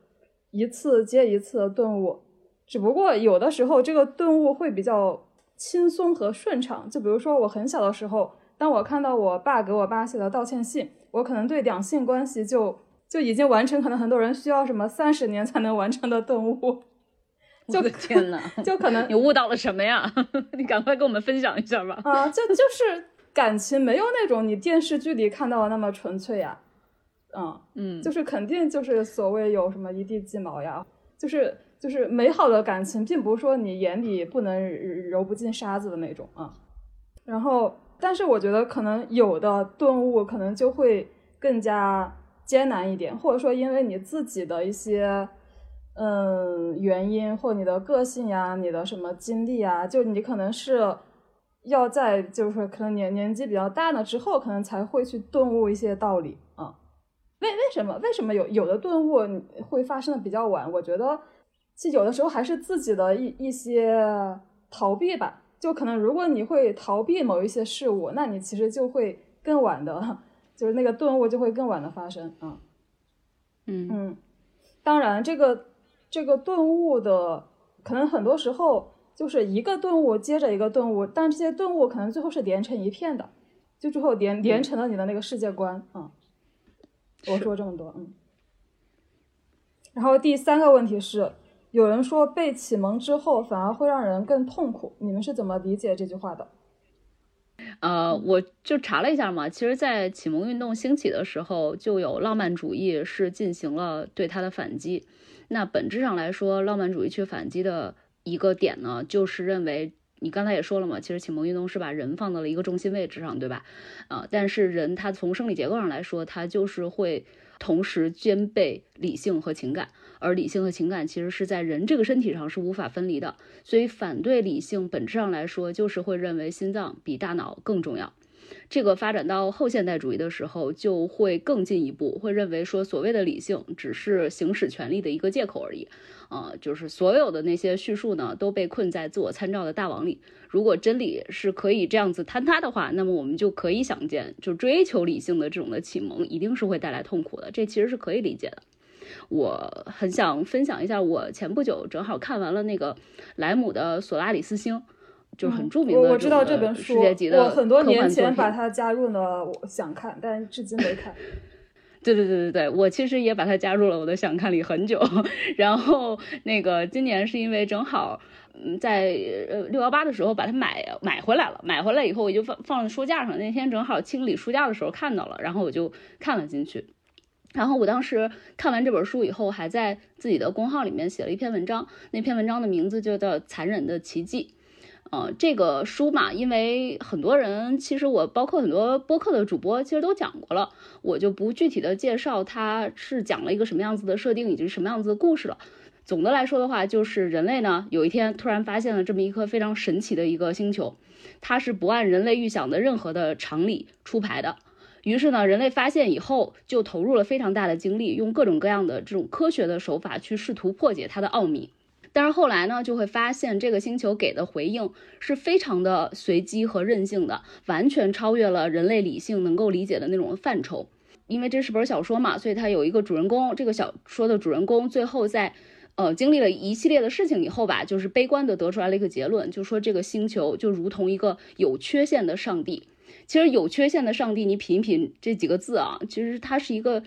一次接一次的顿悟，只不过有的时候这个顿悟会比较轻松和顺畅。就比如说我很小的时候，当我看到我爸给我爸写的道歉信，我可能对两性关系就就已经完成，可能很多人需要什么三十年才能完成的顿悟。我的天呐，就可能 你悟到了什么呀？你赶快跟我们分享一下吧。啊，就就是感情没有那种你电视剧里看到的那么纯粹呀。嗯嗯，就是肯定就是所谓有什么一地鸡毛呀，就是就是美好的感情，并不是说你眼里不能揉不进沙子的那种啊。然后，但是我觉得可能有的顿悟可能就会更加艰难一点，或者说因为你自己的一些。嗯，原因或你的个性呀，你的什么经历啊，就你可能是要在就是可能年年纪比较大了之后，可能才会去顿悟一些道理啊。为为什么为什么有有的顿悟会发生的比较晚？我觉得其实有的时候还是自己的一一些逃避吧。就可能如果你会逃避某一些事物，那你其实就会更晚的，就是那个顿悟就会更晚的发生啊。嗯嗯，当然这个。这个顿悟的可能很多时候就是一个顿悟接着一个顿悟，但这些顿悟可能最后是连成一片的，就最后连连成了你的那个世界观啊。我说这么多，嗯。然后第三个问题是，有人说被启蒙之后反而会让人更痛苦，你们是怎么理解这句话的？呃，我就查了一下嘛，其实，在启蒙运动兴起的时候，就有浪漫主义是进行了对它的反击。那本质上来说，浪漫主义去反击的一个点呢，就是认为你刚才也说了嘛，其实启蒙运动是把人放到了一个中心位置上，对吧？啊，但是人他从生理结构上来说，他就是会同时兼备理性和情感，而理性和情感其实是在人这个身体上是无法分离的，所以反对理性本质上来说，就是会认为心脏比大脑更重要。这个发展到后现代主义的时候，就会更进一步，会认为说所谓的理性只是行使权利的一个借口而已，啊，就是所有的那些叙述呢都被困在自我参照的大网里。如果真理是可以这样子坍塌的话，那么我们就可以想见，就追求理性的这种的启蒙一定是会带来痛苦的。这其实是可以理解的。我很想分享一下，我前不久正好看完了那个莱姆的《索拉里斯星》。就是很著名的，我知道这本书，世界级的我很多年前把它加入了，我想看，但至今没看。对对对对对，我其实也把它加入了我的想看里很久。然后那个今年是因为正好嗯在呃六幺八的时候把它买买回来了，买回来以后我就放放在书架上。那天正好清理书架的时候看到了，然后我就看了进去。然后我当时看完这本书以后，还在自己的公号里面写了一篇文章，那篇文章的名字就叫《残忍的奇迹》。呃，这个书嘛，因为很多人，其实我包括很多播客的主播，其实都讲过了，我就不具体的介绍它是讲了一个什么样子的设定以及什么样子的故事了。总的来说的话，就是人类呢，有一天突然发现了这么一颗非常神奇的一个星球，它是不按人类预想的任何的常理出牌的。于是呢，人类发现以后就投入了非常大的精力，用各种各样的这种科学的手法去试图破解它的奥秘。但是后来呢，就会发现这个星球给的回应是非常的随机和任性的，完全超越了人类理性能够理解的那种范畴。因为这是本小说嘛，所以它有一个主人公。这个小说的主人公最后在，呃，经历了一系列的事情以后吧，就是悲观的得出来了一个结论，就说这个星球就如同一个有缺陷的上帝。其实有缺陷的上帝，你品一品这几个字啊，其实它是一个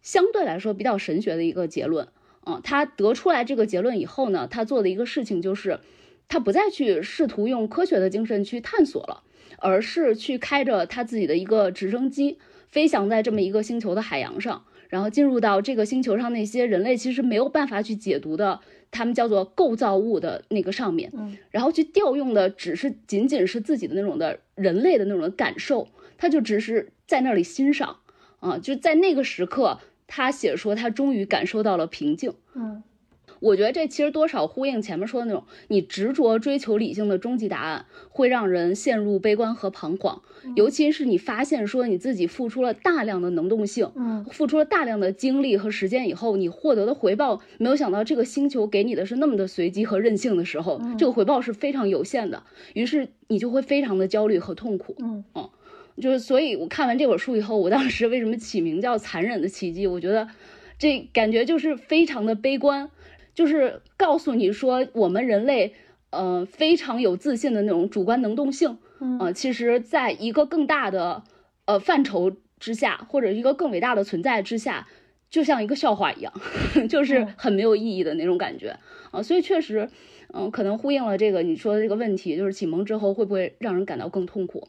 相对来说比较神学的一个结论。嗯，他得出来这个结论以后呢，他做的一个事情就是，他不再去试图用科学的精神去探索了，而是去开着他自己的一个直升机，飞翔在这么一个星球的海洋上，然后进入到这个星球上那些人类其实没有办法去解读的，他们叫做构造物的那个上面，然后去调用的只是仅仅是自己的那种的人类的那种感受，他就只是在那里欣赏，啊，就在那个时刻。他写说，他终于感受到了平静。嗯，我觉得这其实多少呼应前面说的那种，你执着追求理性的终极答案，会让人陷入悲观和彷徨。尤其是你发现说你自己付出了大量的能动性，嗯付出了大量的精力和时间以后，你获得的回报，没有想到这个星球给你的是那么的随机和任性的时候，这个回报是非常有限的，于是你就会非常的焦虑和痛苦。嗯就是，所以我看完这本书以后，我当时为什么起名叫《残忍的奇迹》？我觉得这感觉就是非常的悲观，就是告诉你说我们人类，呃，非常有自信的那种主观能动性，嗯呃，其实在一个更大的呃范畴之下，或者一个更伟大的存在之下，就像一个笑话一样，就是嗯很没有意义的那种感觉啊、所以确实，嗯、可能呼应了这个你说的这个问题，就是启蒙之后会不会让人感到更痛苦？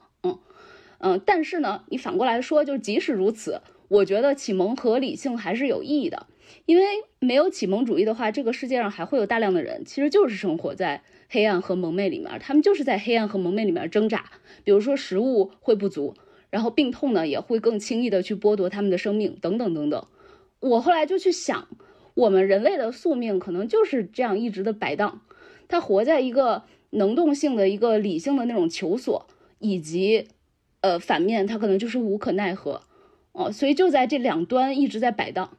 嗯，但是呢，你反过来说，就即使如此，我觉得启蒙和理性还是有意义的，因为没有启蒙主义的话，这个世界上还会有大量的人其实就是生活在黑暗和蒙昧里面，他们就是在黑暗和蒙昧里面挣扎，比如说食物会不足，然后病痛呢也会更轻易的去剥夺他们的生命，等等等等。我后来就去想，我们人类的宿命可能就是这样一直的摆荡，他活在一个能动性的一个理性的那种求索，以及呃反面他可能就是无可奈何，哦，所以就在这两端一直在摆荡。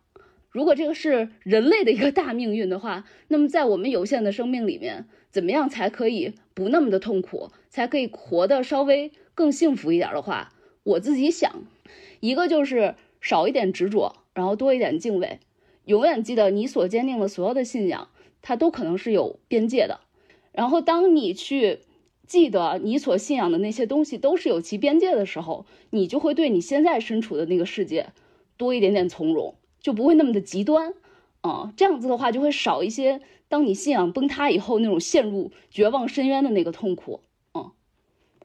如果这个是人类的一个大命运的话，那么在我们有限的生命里面，怎么样才可以不那么的痛苦，才可以活得稍微更幸福一点的话，我自己想，一个就是少一点执着，然后多一点敬畏，永远记得你所坚定的所有的信仰，它都可能是有边界的。然后当你去记得你所信仰的那些东西都是有其边界的时候，你就会对你现在身处的那个世界多一点点从容，就不会那么的极端。啊、这样子的话就会少一些，当你信仰崩塌以后那种陷入绝望深渊的那个痛苦。嗯，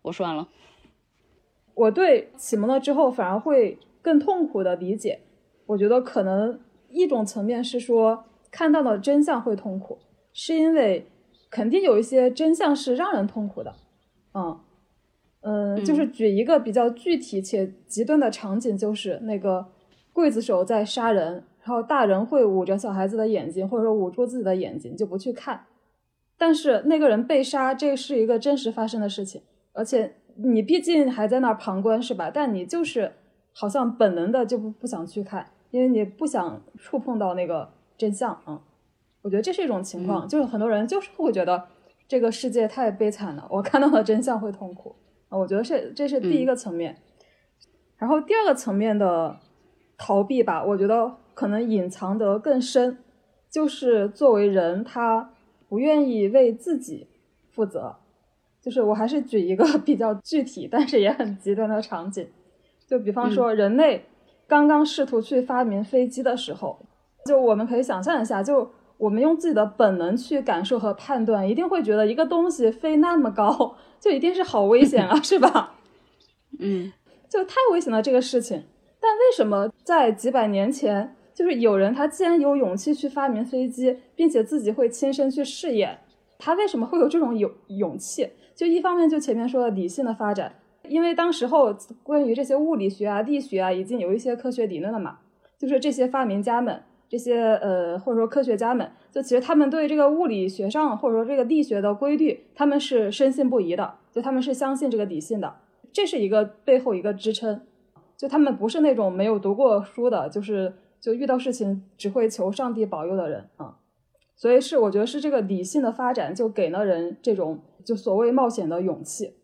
我说完了。我对启蒙了之后反而会更痛苦的理解。我觉得可能一种层面是说看到的真相会痛苦，是因为肯定有一些真相是让人痛苦的。嗯嗯，就是举一个比较具体且极端的场景，就是那个刽子手在杀人，然后大人会捂着小孩子的眼睛，或者说捂住自己的眼睛就不去看。但是那个人被杀，这是一个真实发生的事情，而且你毕竟还在那儿旁观，是吧？但你就是好像本能的就不不想去看，因为你不想触碰到那个真相啊、我觉得这是一种情况，就是很多人就是会觉得这个世界太悲惨了，我看到了真相会痛苦。啊。我觉得是这是第一个层面，然后第二个层面的逃避吧，我觉得可能隐藏得更深，就是作为人他不愿意为自己负责。就是我还是举一个 比较具体，但是也很极端的场景，就比方说人类刚刚试图去发明飞机的时候，就我们可以想象一下，就我们用自己的本能去感受和判断，一定会觉得一个东西飞那么高，就一定是好危险啊，是吧？嗯就太危险了这个事情。但为什么在几百年前，就是有人他既然有勇气去发明飞机，并且自己会亲身去试验，他为什么会有这种勇勇气？就一方面就前面说的理性的发展，因为当时候关于这些物理学啊、力学啊，已经有一些科学理论了嘛，就是这些发明家们。这些呃，或者说科学家们，就其实他们对这个物理学上或者说这个力学的规律，他们是深信不疑的，就他们是相信这个理性的，这是一个背后一个支撑。就他们不是那种没有读过书的，就是就遇到事情只会求上帝保佑的人啊。所以是我觉得是这个理性的发展，就给了人这种就所谓冒险的勇气。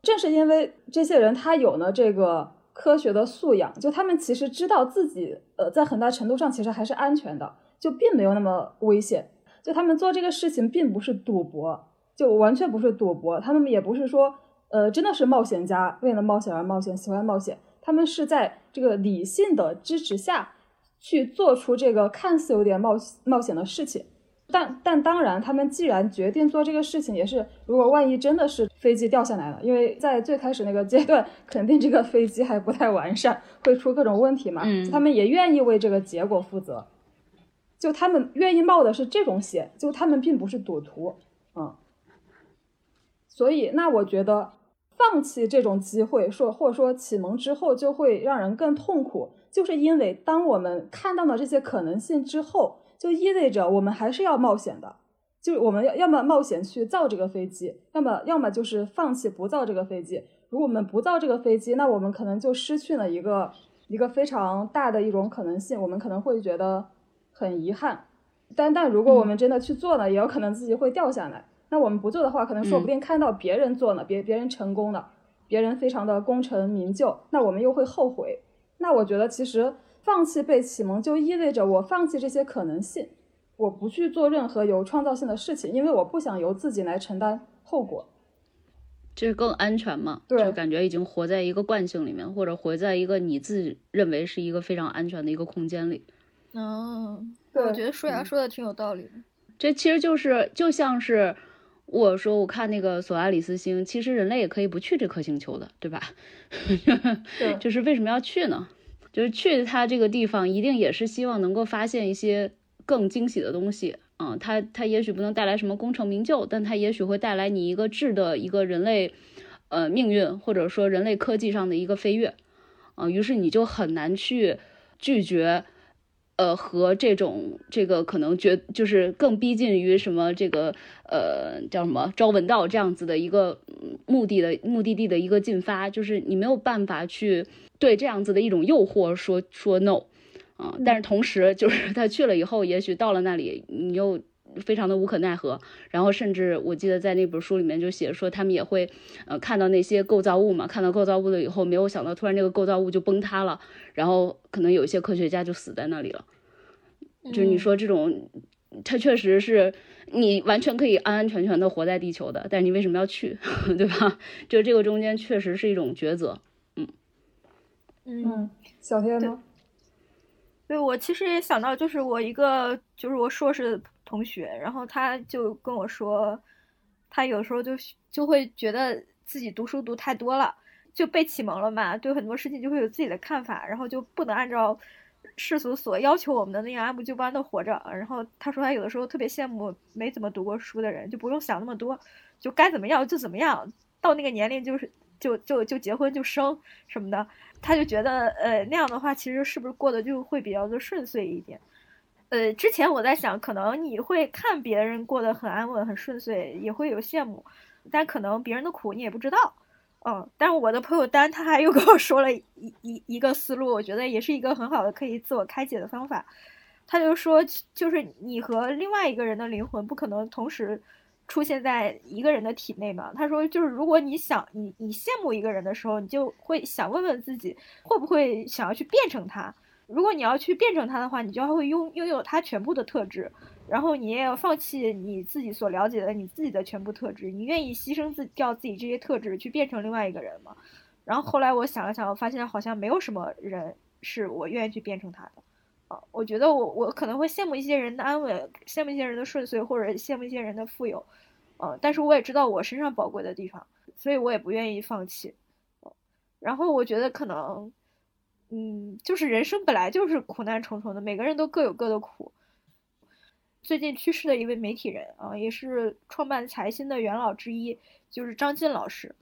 正是因为这些人他有了这个科学的素养，就他们其实知道自己呃在很大程度上其实还是安全的，就并没有那么危险。就他们做这个事情并不是赌博，就完全不是赌博，他们也不是说呃真的是冒险家，为了冒险而冒险，喜欢冒险。他们是在这个理性的支持下去做出这个看似有点冒冒险的事情。但但当然，他们既然决定做这个事情，也是如果万一真的是飞机掉下来了，因为在最开始那个阶段，肯定这个飞机还不太完善，会出各种问题嘛。嗯他们也愿意为这个结果负责，就他们愿意冒的是这种险，就他们并不是赌徒，嗯。所以，那我觉得放弃这种机会，说或者说启蒙之后就会让人更痛苦，就是因为当我们看到了这些可能性之后，就意味着我们还是要冒险的，就是我们要要么冒险去造这个飞机，要么要么就是放弃不造这个飞机。如果我们不造这个飞机，那我们可能就失去了一个一个非常大的一种可能性，我们可能会觉得很遗憾。但但如果我们真的去做呢，也有可能自己会掉下来。那我们不做的话，可能说不定看到别人做了，别别人成功了，别人非常的功成名就，那我们又会后悔。那我觉得其实放弃被启蒙，就意味着我放弃这些可能性，我不去做任何有创造性的事情，因为我不想由自己来承担后果。就是更安全嘛，对就感觉已经活在一个惯性里面，或者活在一个你自己认为是一个非常安全的一个空间里。嗯，对我觉得舒雅说的挺有道理的。这其实就是就像是我说我看那个索拉里斯星，其实人类也可以不去这颗星球的，对吧？对 就是为什么要去呢？就是去他这个地方，一定也是希望能够发现一些更惊喜的东西。嗯，他他也许不能带来什么功成名就，但他也许会带来你一个质的一个人类，呃，命运或者说人类科技上的一个飞跃。啊、于是你就很难去拒绝，呃，和这种这个可能觉就是更逼近于什么这个呃叫什么朝闻道这样子的一个目的的目的地的一个进发，就是你没有办法去对这样子的一种诱惑说说 no 啊、但是同时就是 他去了以后，也许到了那里你又非常的无可奈何，然后甚至我记得在那本书里面就写说他们也会呃看到那些构造物嘛，看到构造物了以后，没有想到突然这个构造物就崩塌了，然后可能有一些科学家就死在那里了。就是你说这种，它确实是你完全可以安安全全的活在地球的，但是你为什么要去，对吧？就这个中间确实是一种抉择。嗯，嗯，小天呢？对，我其实也想到，就是我一个就是我硕士的同学，然后他就跟我说，他有时候就就会觉得自己读书读太多了，就被启蒙了嘛，对很多事情就会有自己的看法，然后就不能按照世俗所要求我们的那样按部就班的活着。然后他说他有的时候特别羡慕没怎么读过书的人，就不用想那么多，就该怎么样就怎么样，到那个年龄就是就就就结婚就生什么的。他就觉得，呃，那样的话，其实是不是过得就会比较的顺遂一点？呃，之前我在想，可能你会看别人过得很安稳、很顺遂，也会有羡慕，但可能别人的苦你也不知道，嗯。但是我的朋友丹他还又跟我说了一一一个思路，我觉得也是一个很好的可以自我开解的方法。他就说，就是你和另外一个人的灵魂不可能同时。出现在一个人的体内嘛？他说，就是如果你想你你羡慕一个人的时候，你就会想问问自己，会不会想要去变成他？如果你要去变成他的话，你就会拥拥有他全部的特质，然后你也要放弃你自己所了解的你自己的全部特质。你愿意牺牲自掉自己这些特质去变成另外一个人吗？然后后来我想了想，我发现好像没有什么人是我愿意去变成他的。啊，我觉得我我可能会羡慕一些人的安稳，羡慕一些人的顺遂，或者羡慕一些人的富有，呃，但是我也知道我身上宝贵的地方，所以我也不愿意放弃。然后我觉得可能，嗯，就是人生本来就是苦难重重的，每个人都各有各的苦。最近去世的一位媒体人啊，也是创办财新的元老之一，就是张晋老师，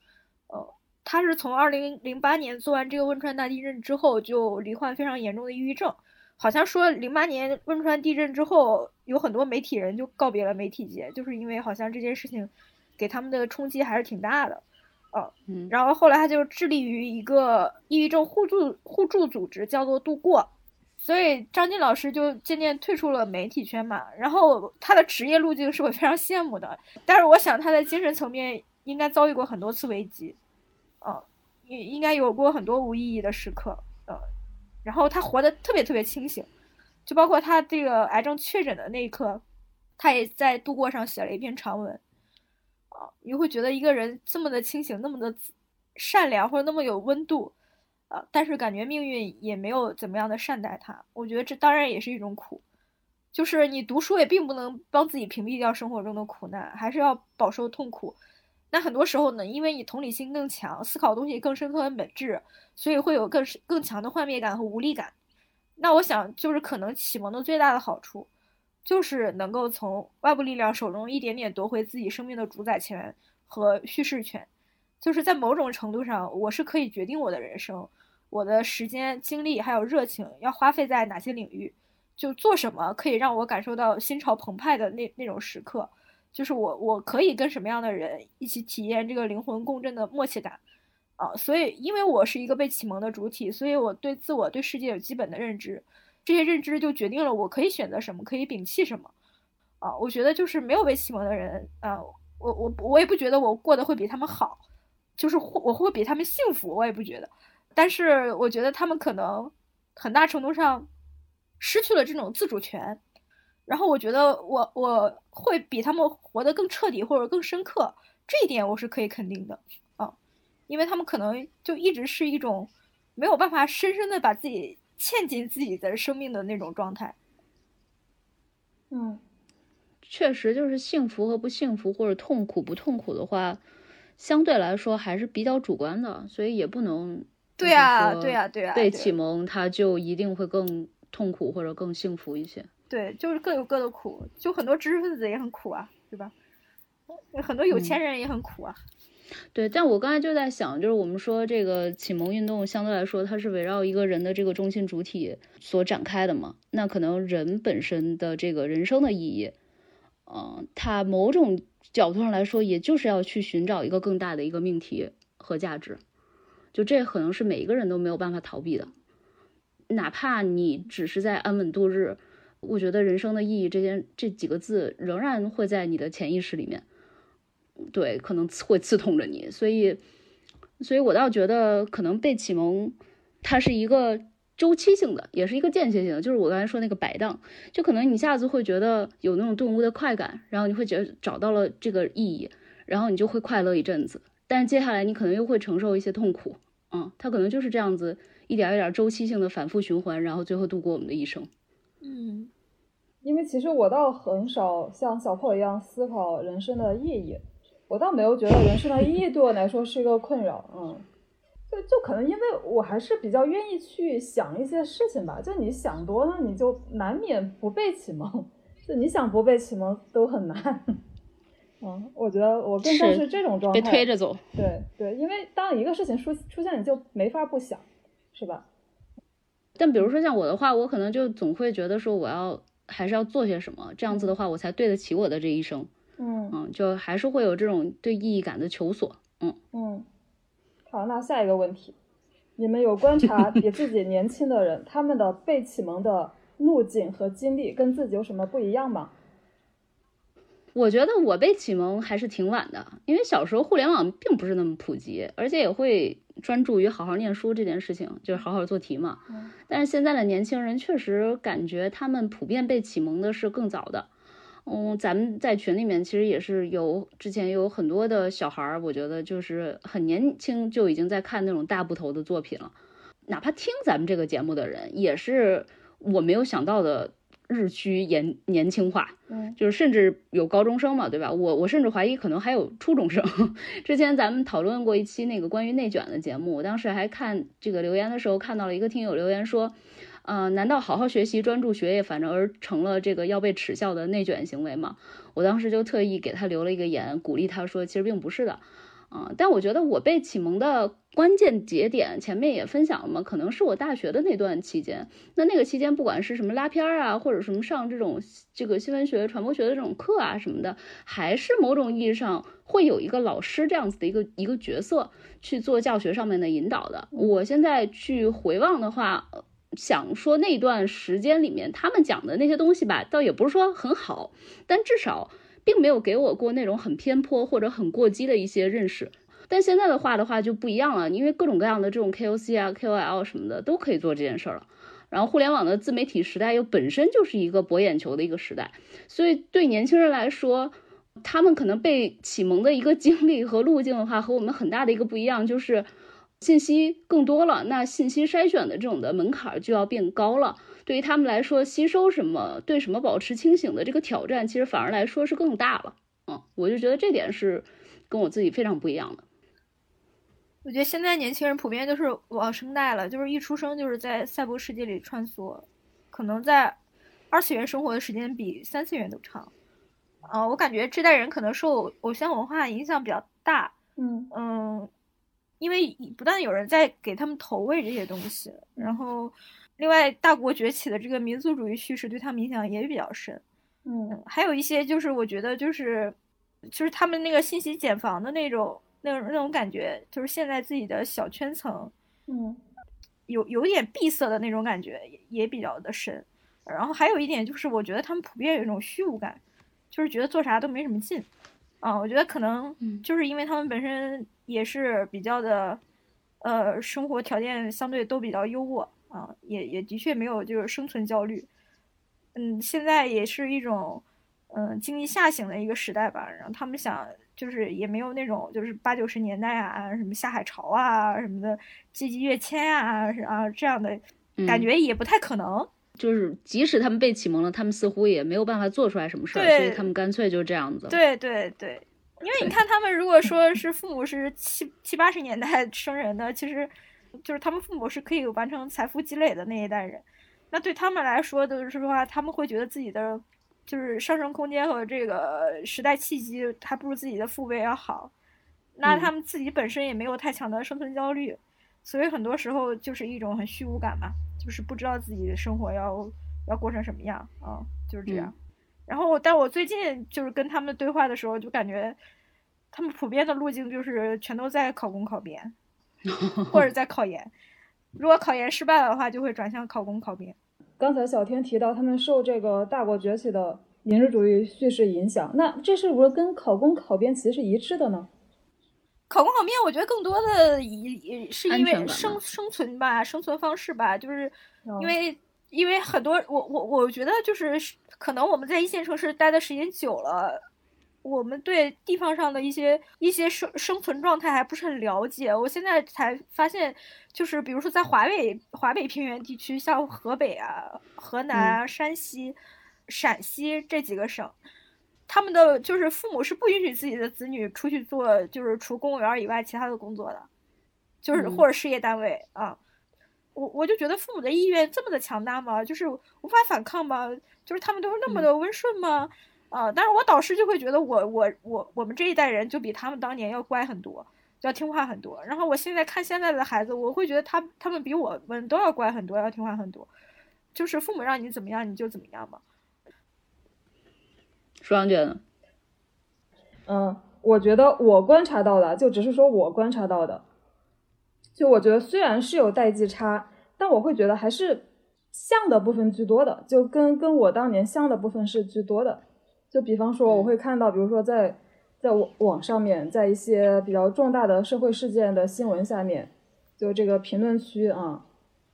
呃。他是从二零零八年做完这个汶川大地震之后，就罹患非常严重的抑郁症。好像说零八年汶川地震之后，有很多媒体人就告别了媒体界，就是因为好像这件事情给他们的冲击还是挺大的，哦，嗯，然后后来他就致力于一个抑郁症互助互助组织，叫做度过，所以张晋老师就渐渐退出了媒体圈嘛。然后他的职业路径是我非常羡慕的，但是我想他在精神层面应该遭遇过很多次危机，呃，应应该有过很多无意义的时刻，呃。然后他活得特别特别清醒，就包括他这个癌症确诊的那一刻，他也在度过上写了一篇长文，啊，你会觉得一个人这么的清醒，那么的善良，或者那么有温度，啊，但是感觉命运也没有怎么样的善待他。我觉得这当然也是一种苦，就是你读书也并不能帮自己屏蔽掉生活中的苦难，还是要饱受痛苦。那很多时候呢，因为你同理心更强，思考东西更深刻和本质，所以会有更更强的幻灭感和无力感。那我想，就是可能启蒙的最大的好处，就是能够从外部力量手中一点点夺回自己生命的主宰权和叙事权。就是在某种程度上，我是可以决定我的人生，我的时间、精力还有热情要花费在哪些领域，就做什么可以让我感受到心潮澎湃的那那种时刻，就是我我可以跟什么样的人一起体验这个灵魂共振的默契感啊。所以，因为我是一个被启蒙的主体，所以我对自我对世界有基本的认知，这些认知就决定了我可以选择什么，可以摒弃什么啊。我觉得就是没有被启蒙的人啊，我我我也不觉得我过得会比他们好。就是会我会比他们幸福，我也不觉得，但是我觉得他们可能很大程度上失去了这种自主权，然后我觉得我我会比他们活得更彻底或者更深刻，这一点我是可以肯定的啊，因为他们可能就一直是一种没有办法深深的把自己嵌进自己的生命的那种状态。嗯，确实就是幸福和不幸福，或者痛苦不痛苦的话。相对来说还是比较主观的，所以也不能对呀，对呀，对呀，被启蒙他就一定会更痛苦或者更幸福一些。对，就是各有各的苦，就很多知识分子也很苦啊，对吧？很多有钱人也很苦啊。对，但我刚才就在想，就是我们说这个启蒙运动相对来说它是围绕一个人的这个中心主体所展开的嘛，那可能人本身的这个人生的意义，嗯，它某种。角度上来说，也就是要去寻找一个更大的一个命题和价值，就这可能是每一个人都没有办法逃避的。哪怕你只是在安稳度日，我觉得人生的意义这件这几个字仍然会在你的潜意识里面，对，可能会刺痛着你。所以，所以我倒觉得可能被启蒙，它是一个。周期性的，也是一个间歇性的，就是我刚才说那个摆荡，就可能你一下子会觉得有那种顿悟的快感，然后你会觉得找到了这个意义，然后你就会快乐一阵子，但接下来你可能又会承受一些痛苦，嗯，它可能就是这样子一点一点周期性的反复循环，然后最后度过我们的一生。嗯，因为其实我倒很少像小破一样思考人生的意义，我倒没有觉得人生的意义对我来说是一个困扰，嗯。就就可能因为我还是比较愿意去想一些事情吧，就你想多了，你就难免不被启蒙。就你想不被启蒙都很难。嗯，我觉得我更像是这种状态，被推着走。对对，因为当一个事情出出现，你就没法不想，是吧？但比如说像我的话，我可能就总会觉得说，我要还是要做些什么，这样子的话，我才对得起我的这一生。嗯嗯，就还是会有这种对意义感的求索。嗯嗯。好，那下一个问题，你们有观察 比自己年轻的人，他们的被启蒙的路径和经历跟自己有什么不一样吗？我觉得我被启蒙还是挺晚的，因为小时候互联网并不是那么普及，而且也会专注于好好念书这件事情，就是好好做题嘛。但是现在的年轻人确实感觉他们普遍被启蒙的是更早的。嗯，咱们在群里面其实也是有，之前有很多的小孩儿，我觉得就是很年轻就已经在看那种大部头的作品了。哪怕听咱们这个节目的人，也是我没有想到的日趋年年轻化。嗯，就是甚至有高中生嘛，对吧？我我甚至怀疑可能还有初中生。之前咱们讨论过一期那个关于内卷的节目，我当时还看这个留言的时候，看到了一个听友留言说。呃，难道好好学习、专注学业，反正而成了这个要被耻笑的内卷行为吗？我当时就特意给他留了一个言，鼓励他说，其实并不是的。啊，但我觉得我被启蒙的关键节点，前面也分享了嘛，可能是我大学的那段期间。那那个期间，不管是什么拉片儿啊，或者什么上这种这个新闻学、传播学的这种课啊什么的，还是某种意义上会有一个老师这样子的一个一个角色去做教学上面的引导的。我现在去回望的话。想说那段时间里面，他们讲的那些东西吧，倒也不是说很好，但至少并没有给我过那种很偏颇或者很过激的一些认识。但现在的话的话就不一样了，因为各种各样的这种 KOC 啊、KOL 什么的都可以做这件事儿了。然后互联网的自媒体时代又本身就是一个博眼球的一个时代，所以对年轻人来说，他们可能被启蒙的一个经历和路径的话，和我们很大的一个不一样就是。信息更多了，那信息筛选的这种的门槛就要变高了。对于他们来说，吸收什么，对什么保持清醒的这个挑战，其实反而来说是更大了。嗯，我就觉得这点是跟我自己非常不一样的。我觉得现在年轻人普遍都是网生代了，就是一出生就是在赛博世界里穿梭，可能在二次元生活的时间比三次元都长。啊，我感觉这代人可能受偶像文化影响比较大。嗯嗯。因为不断有人在给他们投喂这些东西，然后另外，大国崛起的这个民族主义叙事对他们影响也比较深。嗯还有一些就是我觉得就是就是他们那个信息茧房的那种那种那种感觉，就是现在自己的小圈层嗯有有一点闭塞的那种感觉，也也比较的深。然后还有一点就是，我觉得他们普遍有一种虚无感，就是觉得做啥都没什么劲。啊，我觉得可能嗯就是因为他们本身也是比较的，呃，生活条件相对都比较优渥啊，也也的确没有就是生存焦虑。嗯，现在也是一种，嗯、经济下行的一个时代吧。然后他们想，就是也没有那种就是八九十年代啊，什么下海潮啊什么的，阶级跃迁啊，是啊这样的感嗯觉也不太可能。就是即使他们被启蒙了，他们似乎也没有办法做出来什么事儿，对所以他们干脆就这样子。对对对，因为你看他们如果说是父母是七七八十年代生人的，其实就是他们父母是可以完成财富积累的那一代人，那对他们来说就是话，他们会觉得自己的就是上升空间和这个时代契机还不如自己的父辈要好，那嗯他们自己本身也没有太强的生存焦虑，所以很多时候就是一种很虚无感嘛，就是不知道自己的生活要要过成什么样啊、就是这样。嗯然后，但我最近就是跟他们对话的时候，就感觉他们普遍的路径就是全都在考公考编，或者在考研。如果考研失败了的话，就会转向考公考编。刚才小天提到他们受这个大国崛起的民主主义叙事影响，那这是不是跟考公考编其实是一致的呢？考公考编，我觉得更多的也也是因为生生存吧，生存方式吧，就是哦因为因为很多我我我觉得就是可能我们在一线城市待的时间久了，我们对地方上的一些一些生生存状态还不是很了解。我现在才发现，就是比如说在华北华北平原地区，像河北啊、河南啊、山西、陕西这几个省。他们的就是父母是不允许自己的子女出去做，就是除公务员以外其他的工作的，就是嗯或者事业单位啊。我我就觉得父母的意愿这么的强大吗？就是无法反抗吗？就是他们都是那么的温顺吗？啊，但是我导师就会觉得我我我我们这一代人就比他们当年要乖很多，要听话很多。然后我现在看现在的孩子，我会觉得他他们比我们都要乖很多，要听话很多。就是父母让你怎么样你就怎么样嘛。舒阳觉得，嗯，我觉得我观察到的，就只是说我观察到的，就我觉得虽然是有代际差，但我会觉得还是像的部分居多的，就跟跟我当年像的部分是居多的。就比方说，我会看到，比如说在在网网上面，在一些比较重大的社会事件的新闻下面，就这个评论区啊，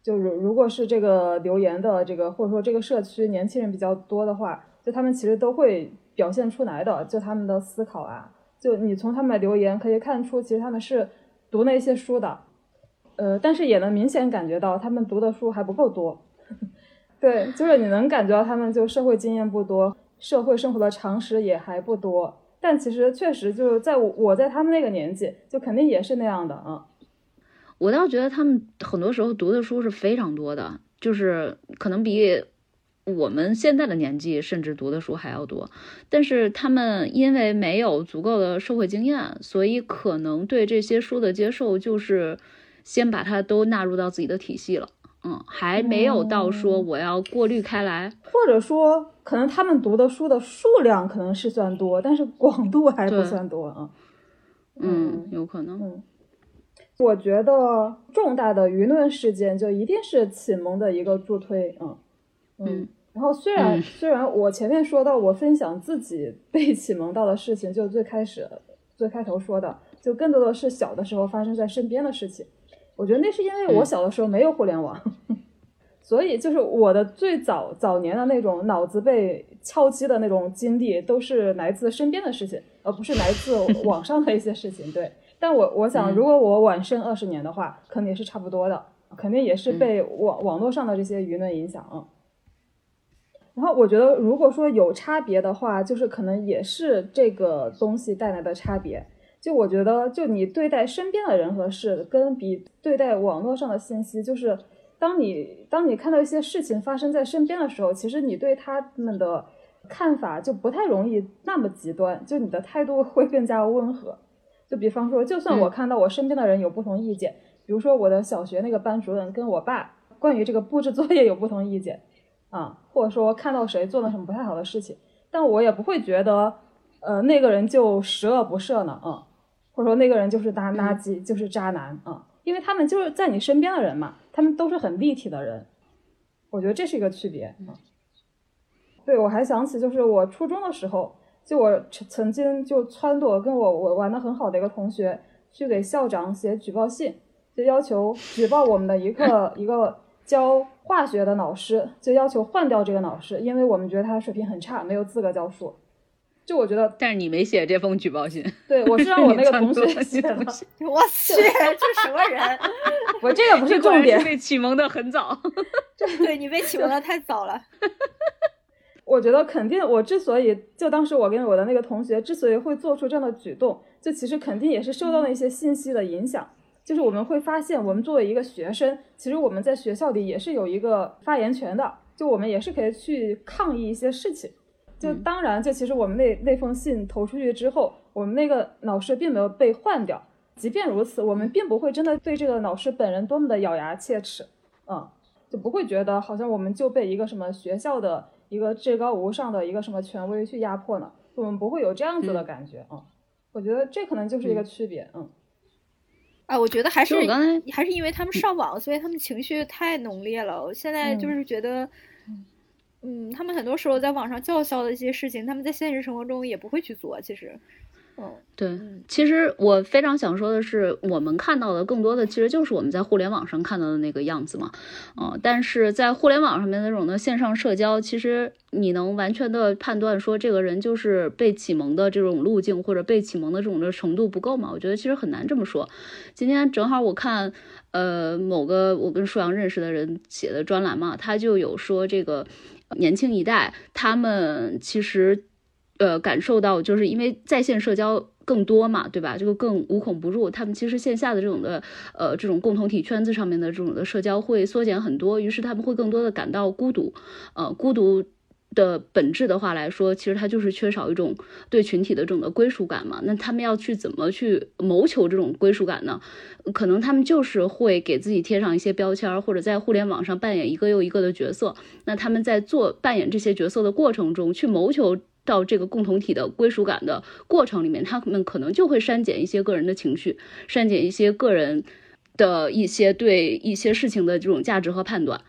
就如如果是这个留言的这个或者说这个社区年轻人比较多的话，就他们其实都会表现出来的，就他们的思考啊，就你从他们的留言可以看出，其实他们是读那些书的，呃，但是也能明显感觉到他们读的书还不够多。对，就是你能感觉到他们就社会经验不多，社会生活的常识也还不多。但其实确实就是在我我在他们那个年纪，就肯定也是那样的啊。我倒觉得他们很多时候读的书是非常多的，就是可能比我们现在的年纪甚至读的书还要多。但是他们因为没有足够的社会经验，所以可能对这些书的接受就是先把它都纳入到自己的体系了。嗯，还没有到说我要过滤开来。或者说，可能他们读的书的数量可能是算多，但是广度还不算多啊。嗯，有可能。嗯，我觉得重大的舆论事件就一定是启蒙的一个助推，嗯嗯。然后虽然、嗯虽然我前面说到我分享自己被启蒙到的事情，就最开始最开头说的，就更多的是小的时候发生在身边的事情。我觉得那是因为我嗯小的时候没有互联网，所以就是我的最早早年的那种脑子被敲击的那种经历，都是来自身边的事情，而不是来自 网上的一些事情。对，但我我想，嗯如果我晚生二十年的话，肯定也是差不多的，肯定也是被网网络上的这些舆论影响。嗯然后我觉得，如果说有差别的话，就是可能也是这个东西带来的差别。就我觉得，就你对待身边的人和事，跟比对待网络上的信息，就是当你当你看到一些事情发生在身边的时候，其实你对他们的看法就不太容易那么极端，就你的态度会更加温和。就比方说，就算我嗯看到我身边的人有不同意见，比如说我的小学那个班主任跟我爸关于这个布置作业有不同意见啊，或者说看到谁做了什么不太好的事情，但我也不会觉得呃那个人就十恶不赦呢啊，或者说那个人就是垃垃圾，就是渣男啊，因为他们就是在你身边的人嘛，他们都是很立体的人，我觉得这是一个区别啊。对，我还想起就是我初中的时候，就我曾曾经就撺掇跟我我玩的很好的一个同学去给校长写举报信，就要求举报我们的一个 一个教化学的老师，就要求换掉这个老师，因为我们觉得他水平很差，没有资格教书。就我觉得，但是你没写这封举报信，对我是让我 那个同学写的。我去，这什么人？我这个不是重点，被启蒙的很早。对你被启蒙的太早了。我觉得肯定，我之所以就当时我跟我的那个同学之所以会做出这样的举动，就其实肯定也是受到了一些信息的影响。就是我们会发现，我们作为一个学生，其实我们在学校里也是有一个发言权的，就我们也是可以去抗议一些事情。就当然，就其实我们那那封信投出去之后，我们那个老师并没有被换掉。即便如此，我们并不会真的对这个老师本人多么的咬牙切齿，嗯，就不会觉得好像我们就被一个什么学校的。一个至高无上的一个什么权威去压迫呢？我们不会有这样子的感觉啊！我觉得这可能就是一个区别，嗯。啊，我觉得还是刚才还是因为他们上网，所以他们情绪太浓烈了。我现在就是觉得，嗯，他们很多时候在网上叫嚣的一些事情，他们在现实生活中也不会去做。其实。嗯对，其实我非常想说的是，我们看到的更多的其实就是我们在互联网上看到的那个样子嘛，嗯，但是在互联网上面那种的线上社交，其实你能完全的判断说这个人就是被启蒙的这种路径或者被启蒙的这种的程度不够嘛？我觉得其实很难这么说。今天正好我看，呃，某个我跟舒阳认识的人写的专栏嘛，他就有说这个年轻一代他们其实。呃，感受到就是因为在线社交更多嘛，对吧？这个更无孔不入。他们其实线下的这种的呃这种共同体圈子上面的这种的社交会缩减很多，于是他们会更多的感到孤独。呃，孤独的本质的话来说，其实它就是缺少一种对群体的这种的归属感嘛。那他们要去怎么去谋求这种归属感呢？可能他们就是会给自己贴上一些标签，或者在互联网上扮演一个又一个的角色。那他们在做扮演这些角色的过程中，去谋求。到这个共同体的归属感的过程里面，他们可能就会删减一些个人的情绪，删减一些个人的一些对一些事情的这种价值和判断，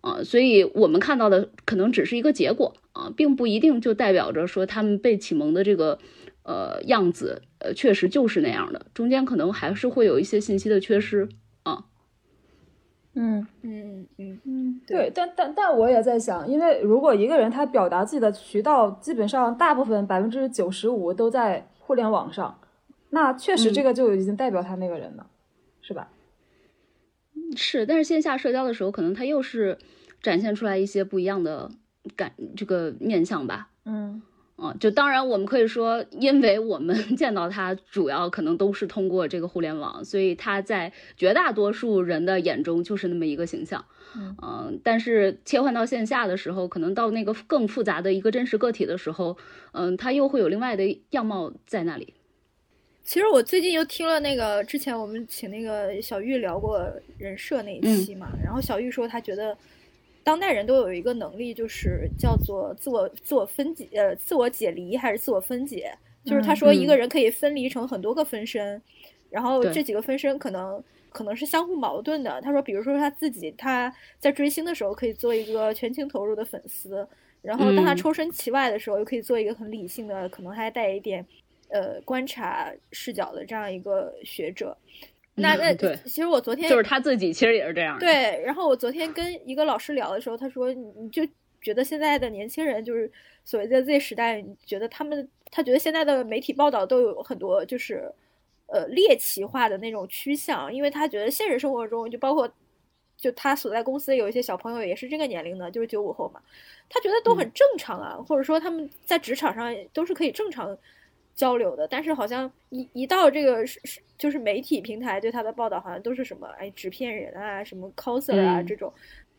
啊，所以我们看到的可能只是一个结果啊，并不一定就代表着说他们被启蒙的这个呃样子，呃，确实就是那样的，中间可能还是会有一些信息的缺失啊。嗯嗯嗯嗯，对，但但但我也在想，因为如果一个人他表达自己的渠道基本上大部分百分之九十五都在互联网上，那确实这个就已经代表他那个人了，是吧？是，但是线下社交的时候，可能他又是展现出来一些不一样的感这个面相吧。嗯。啊，就当然我们可以说，因为我们 见到他主要可能都是通过这个互联网，所以他在绝大多数人的眼中就是那么一个形象。嗯，但是切换到线下的时候，可能到那个更复杂的一个真实个体的时候，嗯，他又会有另外的样貌在那里。其实我最近又听了那个之前我们请那个小玉聊过人设那一期嘛，然后小玉说她觉得。当代人都有一个能力，就是叫做自我自我分解，呃，自我解离还是自我分解？就是他说一个人可以分离成很多个分身，然后这几个分身可能可能是相互矛盾的。他说，比如说他自己他在追星的时候可以做一个全情投入的粉丝，然后当他抽身其外的时候又可以做一个很理性的，可能还带一点呃观察视角的这样一个学者。那那对，其实我昨天就是他自己，其实也是这样。对，然后我昨天跟一个老师聊的时候，他说，你你就觉得现在的年轻人就是所谓的 Z 时代，你觉得他们，他觉得现在的媒体报道都有很多就是呃猎奇化的那种趋向，因为他觉得现实生活中就包括就他所在公司有一些小朋友也是这个年龄的，就是九五后嘛，他觉得都很正常啊，或者说他们在职场上都是可以正常。交流的，但是好像一一到这个是是就是媒体平台对他的报道，好像都是什么哎纸片人啊，什么 coser 啊这种。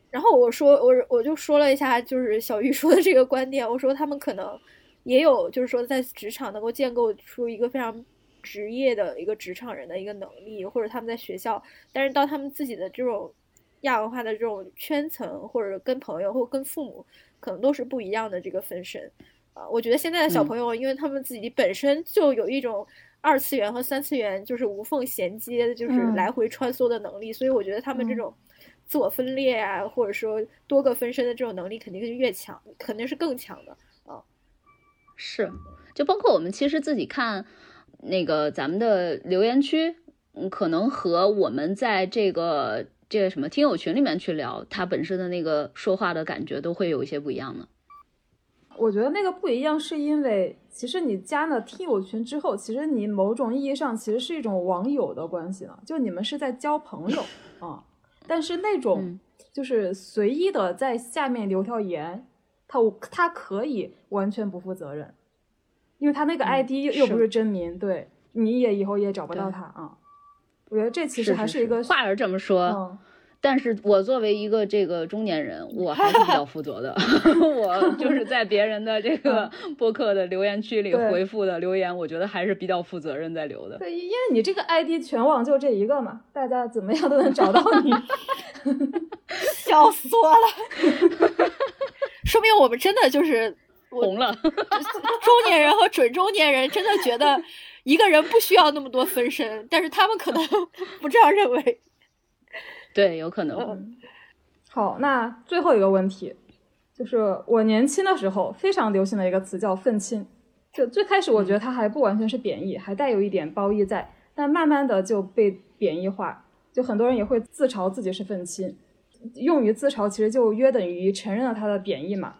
然后我说我我就说了一下，就是小玉说的这个观点，我说他们可能也有，就是说在职场能够建构出一个非常职业的一个职场人的一个能力，或者他们在学校，但是到他们自己的这种亚文化的这种圈层，或者跟朋友或跟父母，可能都是不一样的这个分身。啊，我觉得现在的小朋友，因为他们自己本身就有一种二次元和三次元就是无缝衔接，就是来回穿梭的能力，所以我觉得他们这种自我分裂啊，或者说多个分身的这种能力，肯定是越强，肯定是更强的啊。是，就包括我们其实自己看那个咱们的留言区，嗯，可能和我们在这个这个什么听友群里面去聊，他本身的那个说话的感觉都会有一些不一样的。我觉得那个不一样，是因为其实你加了听友群之后，其实你某种意义上其实是一种网友的关系了，就你们是在交朋友啊。但是那种就是随意的在下面留条言，他他可以完全不负责任，因为他那个 ID 又又不是真名，对，你也以后也找不到他啊。我觉得这其实还是一个话是这么说。但是我作为一个这个中年人，我还是比较负责的。我就是在别人的这个播客的留言区里回复的留言，我觉得还是比较负责任在留的。对，因为你这个 ID 全网就这一个嘛，大家怎么样都能找到你。笑死我了！说明我们真的就是红了。中年人和准中年人真的觉得一个人不需要那么多分身，但是他们可能不这样认为。对，有可能。好，那最后一个问题，就是我年轻的时候非常流行的一个词叫“愤青”。就最开始我觉得它还不完全是贬义，还带有一点褒义在，但慢慢的就被贬义化，就很多人也会自嘲自己是愤青。用于自嘲，其实就约等于承认了它的贬义嘛。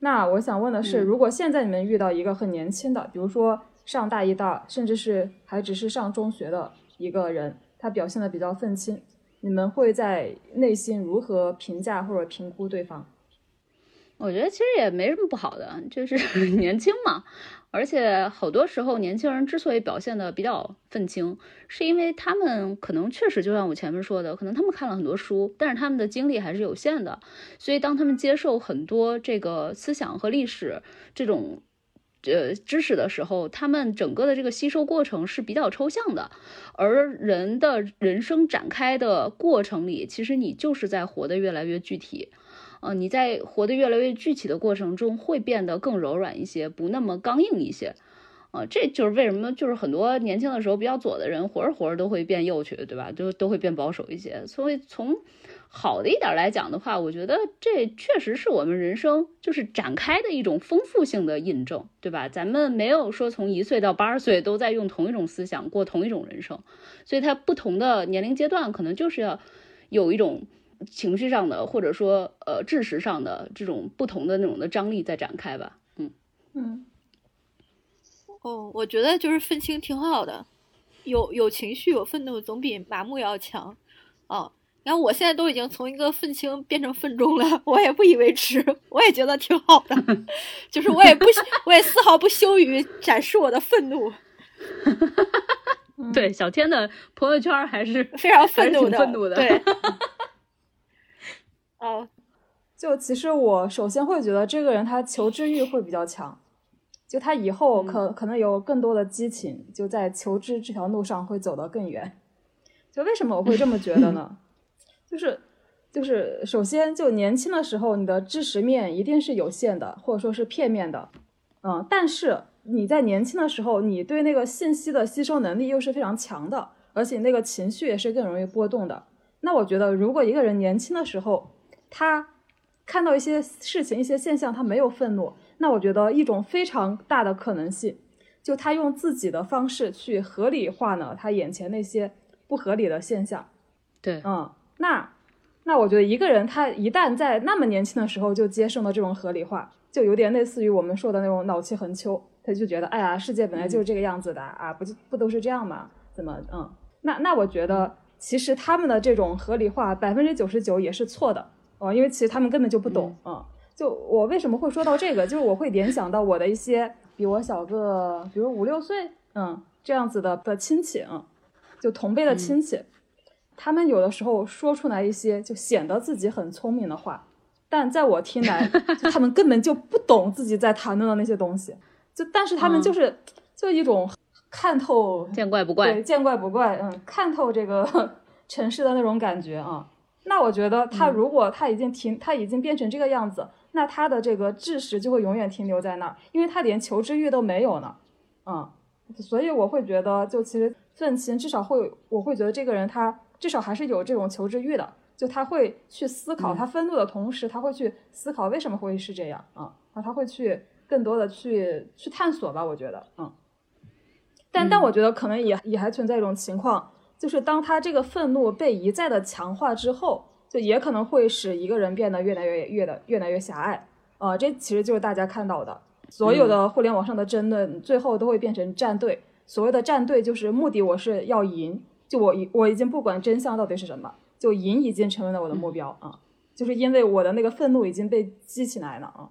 那我想问的是，如果现在你们遇到一个很年轻的，比如说上大一、大，甚至是还只是上中学的一个人，他表现的比较愤青。你们会在内心如何评价或者评估对方？我觉得其实也没什么不好的，就是 年轻嘛。而且好多时候，年轻人之所以表现的比较愤青，是因为他们可能确实就像我前面说的，可能他们看了很多书，但是他们的精力还是有限的。所以当他们接受很多这个思想和历史这种。呃，知识的时候，他们整个的这个吸收过程是比较抽象的，而人的人生展开的过程里，其实你就是在活得越来越具体，呃，你在活得越来越具体的过程中，会变得更柔软一些，不那么刚硬一些，啊，这就是为什么，就是很多年轻的时候比较左的人，活着活着都会变右去，对吧？都都会变保守一些，所以从。好的一点来讲的话，我觉得这确实是我们人生就是展开的一种丰富性的印证，对吧？咱们没有说从一岁到八十岁都在用同一种思想过同一种人生，所以它不同的年龄阶段可能就是要有一种情绪上的或者说呃知识上的这种不同的那种的张力在展开吧。嗯嗯，哦，我觉得就是愤青挺好的，有有情绪有愤怒总比麻木要强，哦。然后我现在都已经从一个愤青变成愤中了，我也不以为耻，我也觉得挺好的，就是我也不，我也丝毫不羞于展示我的愤怒。对，小天的朋友圈还是非常愤怒的，愤怒的。对。哦，就其实我首先会觉得这个人他求知欲会比较强，就他以后可可能有更多的激情，就在求知这条路上会走得更远。就为什么我会这么觉得呢？就是，就是，首先，就年轻的时候，你的知识面一定是有限的，或者说是片面的，嗯，但是你在年轻的时候，你对那个信息的吸收能力又是非常强的，而且那个情绪也是更容易波动的。那我觉得，如果一个人年轻的时候，他看到一些事情、一些现象，他没有愤怒，那我觉得一种非常大的可能性，就他用自己的方式去合理化呢他眼前那些不合理的现象。对，嗯。那，那我觉得一个人他一旦在那么年轻的时候就接受了这种合理化，就有点类似于我们说的那种脑气横秋，他就觉得，哎呀，世界本来就是这个样子的啊，不就不都是这样吗？怎么，嗯，那那我觉得其实他们的这种合理化百分之九十九也是错的哦，因为其实他们根本就不懂啊。就我为什么会说到这个，就是我会联想到我的一些比我小个，比如五六岁，嗯，这样子的的亲戚嗯，就同辈的亲戚。他们有的时候说出来一些就显得自己很聪明的话，但在我听来，他们根本就不懂自己在谈论的那些东西。就但是他们就是就一种看透见怪不怪，对见怪不怪，嗯，看透这个 城市的那种感觉啊。那我觉得他嗯如果他已经停，他已经变成这个样子，那他的这个知识就会永远停留在那儿，因为他连求知欲都没有呢。嗯，所以我会觉得，就其实愤青至少会，我会觉得这个人他至少还是有这种求知欲的，就他会去思考，嗯他愤怒的同时，他会去思考为什么会是这样啊，啊，他会去更多的去去探索吧，我觉得，嗯。但但嗯我觉得可能也也还存在一种情况，就是当他这个愤怒被一再的强化之后，就也可能会使一个人变得越来越越的越来越狭隘。啊、这其实就是大家看到的，所有的互联网上的争论，最后都会变成战队。所谓的战队，就是目的我是要赢，就我已我已经不管真相到底是什么，就赢已经成为了我的目标啊，就是因为我的那个愤怒已经被激起来了啊。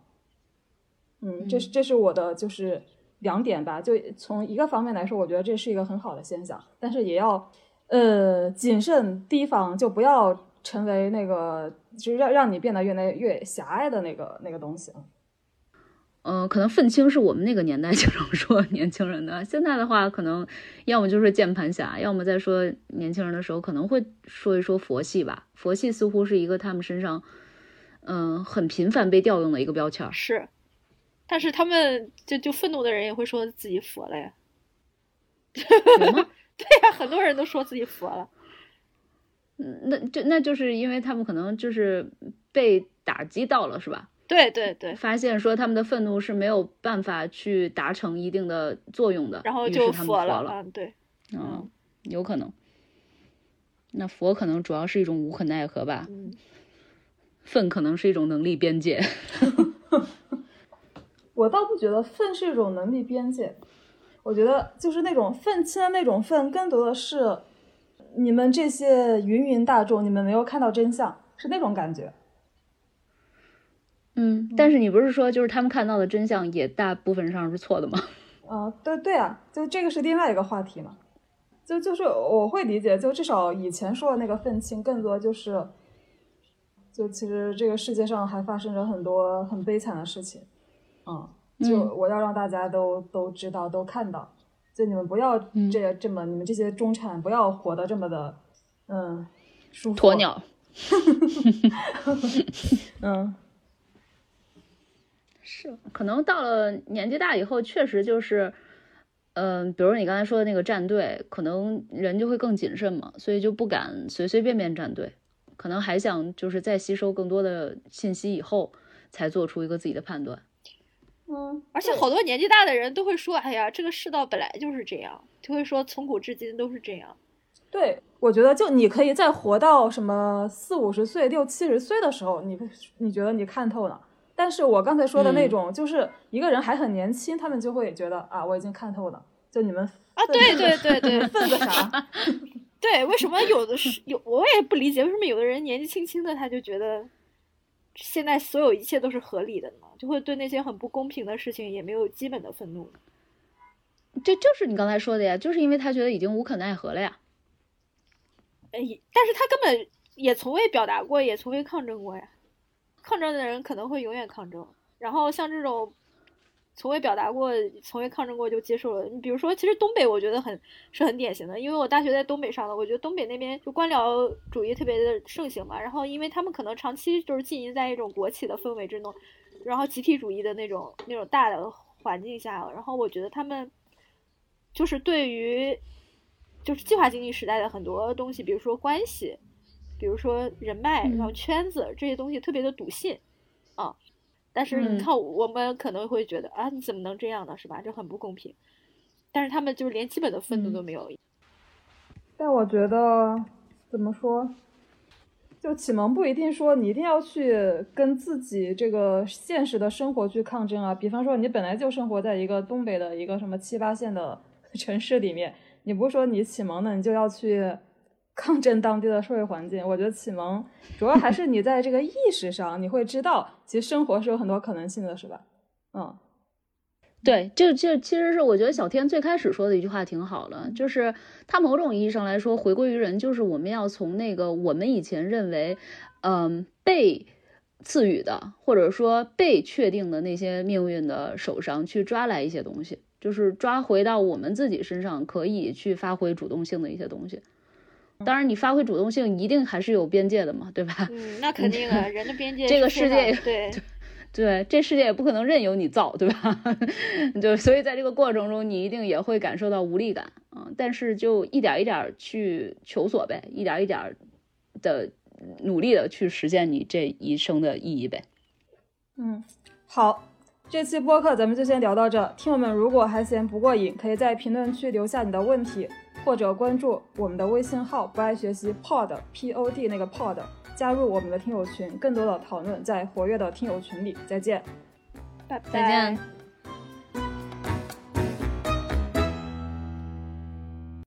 嗯，这是这是我的就是两点吧，就从一个方面来说，我觉得这是一个很好的现象，但是也要呃谨慎提防，就不要成为那个就是让让你变得越来越狭隘的那个那个东西啊。嗯、可能愤青是我们那个年代经常说 年轻人的，现在的话，可能要么就是键盘侠，要么在说年轻人的时候，可能会说一说佛系吧。佛系似乎是一个他们身上，嗯、很频繁被调用的一个标签儿。是，但是他们就就愤怒的人也会说自己佛了呀。对呀，很多人都说自己佛了。嗯那就那就是因为他们可能就是被打击到了，是吧？对对对，发现说他们的愤怒是没有办法去达成一定的作用的，然后就他们佛了。了。嗯，对，嗯，有可能。那佛可能主要是一种无可奈何吧，嗯，愤可能是一种能力边界。我倒不觉得愤是一种能力边界，我觉得就是那种愤青的那种愤，更多的是你们这些芸芸大众，你们没有看到真相，是那种感觉。嗯，但是你不是说就是他们看到的真相也大部分上是错的吗？啊、对对啊，就这个是另外一个话题嘛。就就是我会理解，就至少以前说的那个愤青，更多就是，就其实这个世界上还发生着很多很悲惨的事情，嗯，就嗯我要让大家都都知道，都看到，就你们不要嗯这这么，你们这些中产不要活得这么的，嗯，舒服。鸵。鸟。嗯是，可能到了年纪大以后，确实就是，嗯、比如你刚才说的那个站队，可能人就会更谨慎嘛，所以就不敢随随便便站队，可能还想就是在吸收更多的信息以后，才做出一个自己的判断。嗯，而且好多年纪大的人都会说：“哎呀，这个世道本来就是这样。”就会说从古至今都是这样。对，我觉得就你可以在活到什么四五十岁、六七十岁的时候，你你觉得你看透了。但是我刚才说的那嗯种，就是一个人还很年轻，他们就会觉得啊，我已经看透了。就你们啊，对对对对愤个啥？对，为什么有的是有我也不理解，为什么有的人年纪轻轻的他就觉得现在所有一切都是合理的呢？就会对那些很不公平的事情也没有基本的愤怒。这就是你刚才说的呀，就是因为他觉得已经无可奈何了呀。哎，但是他根本也从未表达过，也从未抗争过呀。抗争的人可能会永远抗争，然后像这种从未表达过、从未抗争过就接受了。你比如说，其实东北我觉得很是很典型的，因为我大学在东北上的，我觉得东北那边就官僚主义特别的盛行嘛。然后因为他们可能长期就是浸淫在一种国企的氛围之中，然后集体主义的那种那种大的环境下，然后我觉得他们就是对于就是计划经济时代的很多东西，比如说关系，比如说人脉，然后嗯圈子这些东西特别的笃信啊。但是你嗯看，我们可能会觉得啊，你怎么能这样呢？是吧？这很不公平。但是他们就是连基本的愤怒嗯都没有。但我觉得怎么说，就启蒙不一定说你一定要去跟自己这个现实的生活去抗争啊。比方说，你本来就生活在一个东北的一个什么七八线的 城市里面，你不是说你启蒙了，你就要去抗争当地的社会环境。我觉得启蒙主要还是你在这个意识上，你会知道其实生活是有很多可能性的，是吧？嗯。对，这这其实是我觉得小天最开始说的一句话挺好的，就是他某种意义上来说，回归于人，就是我们要从那个我们以前认为，嗯，被赐予的或者说被确定的那些命运的手上去抓来一些东西，就是抓回到我们自己身上可以去发挥主动性的一些东西。当然，你发挥主动性一定还是有边界的嘛，对吧？嗯，那肯定啊，人的边界这个世界对，对，这世界也不可能任由你造，对吧？就所以在这个过程中，你一定也会感受到无力感啊、但是就一点一点去求索呗，一点一点的努力的去实现你这一生的意义呗。嗯，好，这期播客咱们就先聊到这。听友们如果还嫌不过瘾，可以在评论区留下你的问题，或者关注我们的微信号“不爱学习 pod p o d” 那个 pod，加入我们的听友群，更多的讨论在活跃的听友群里。再见。拜拜。再见。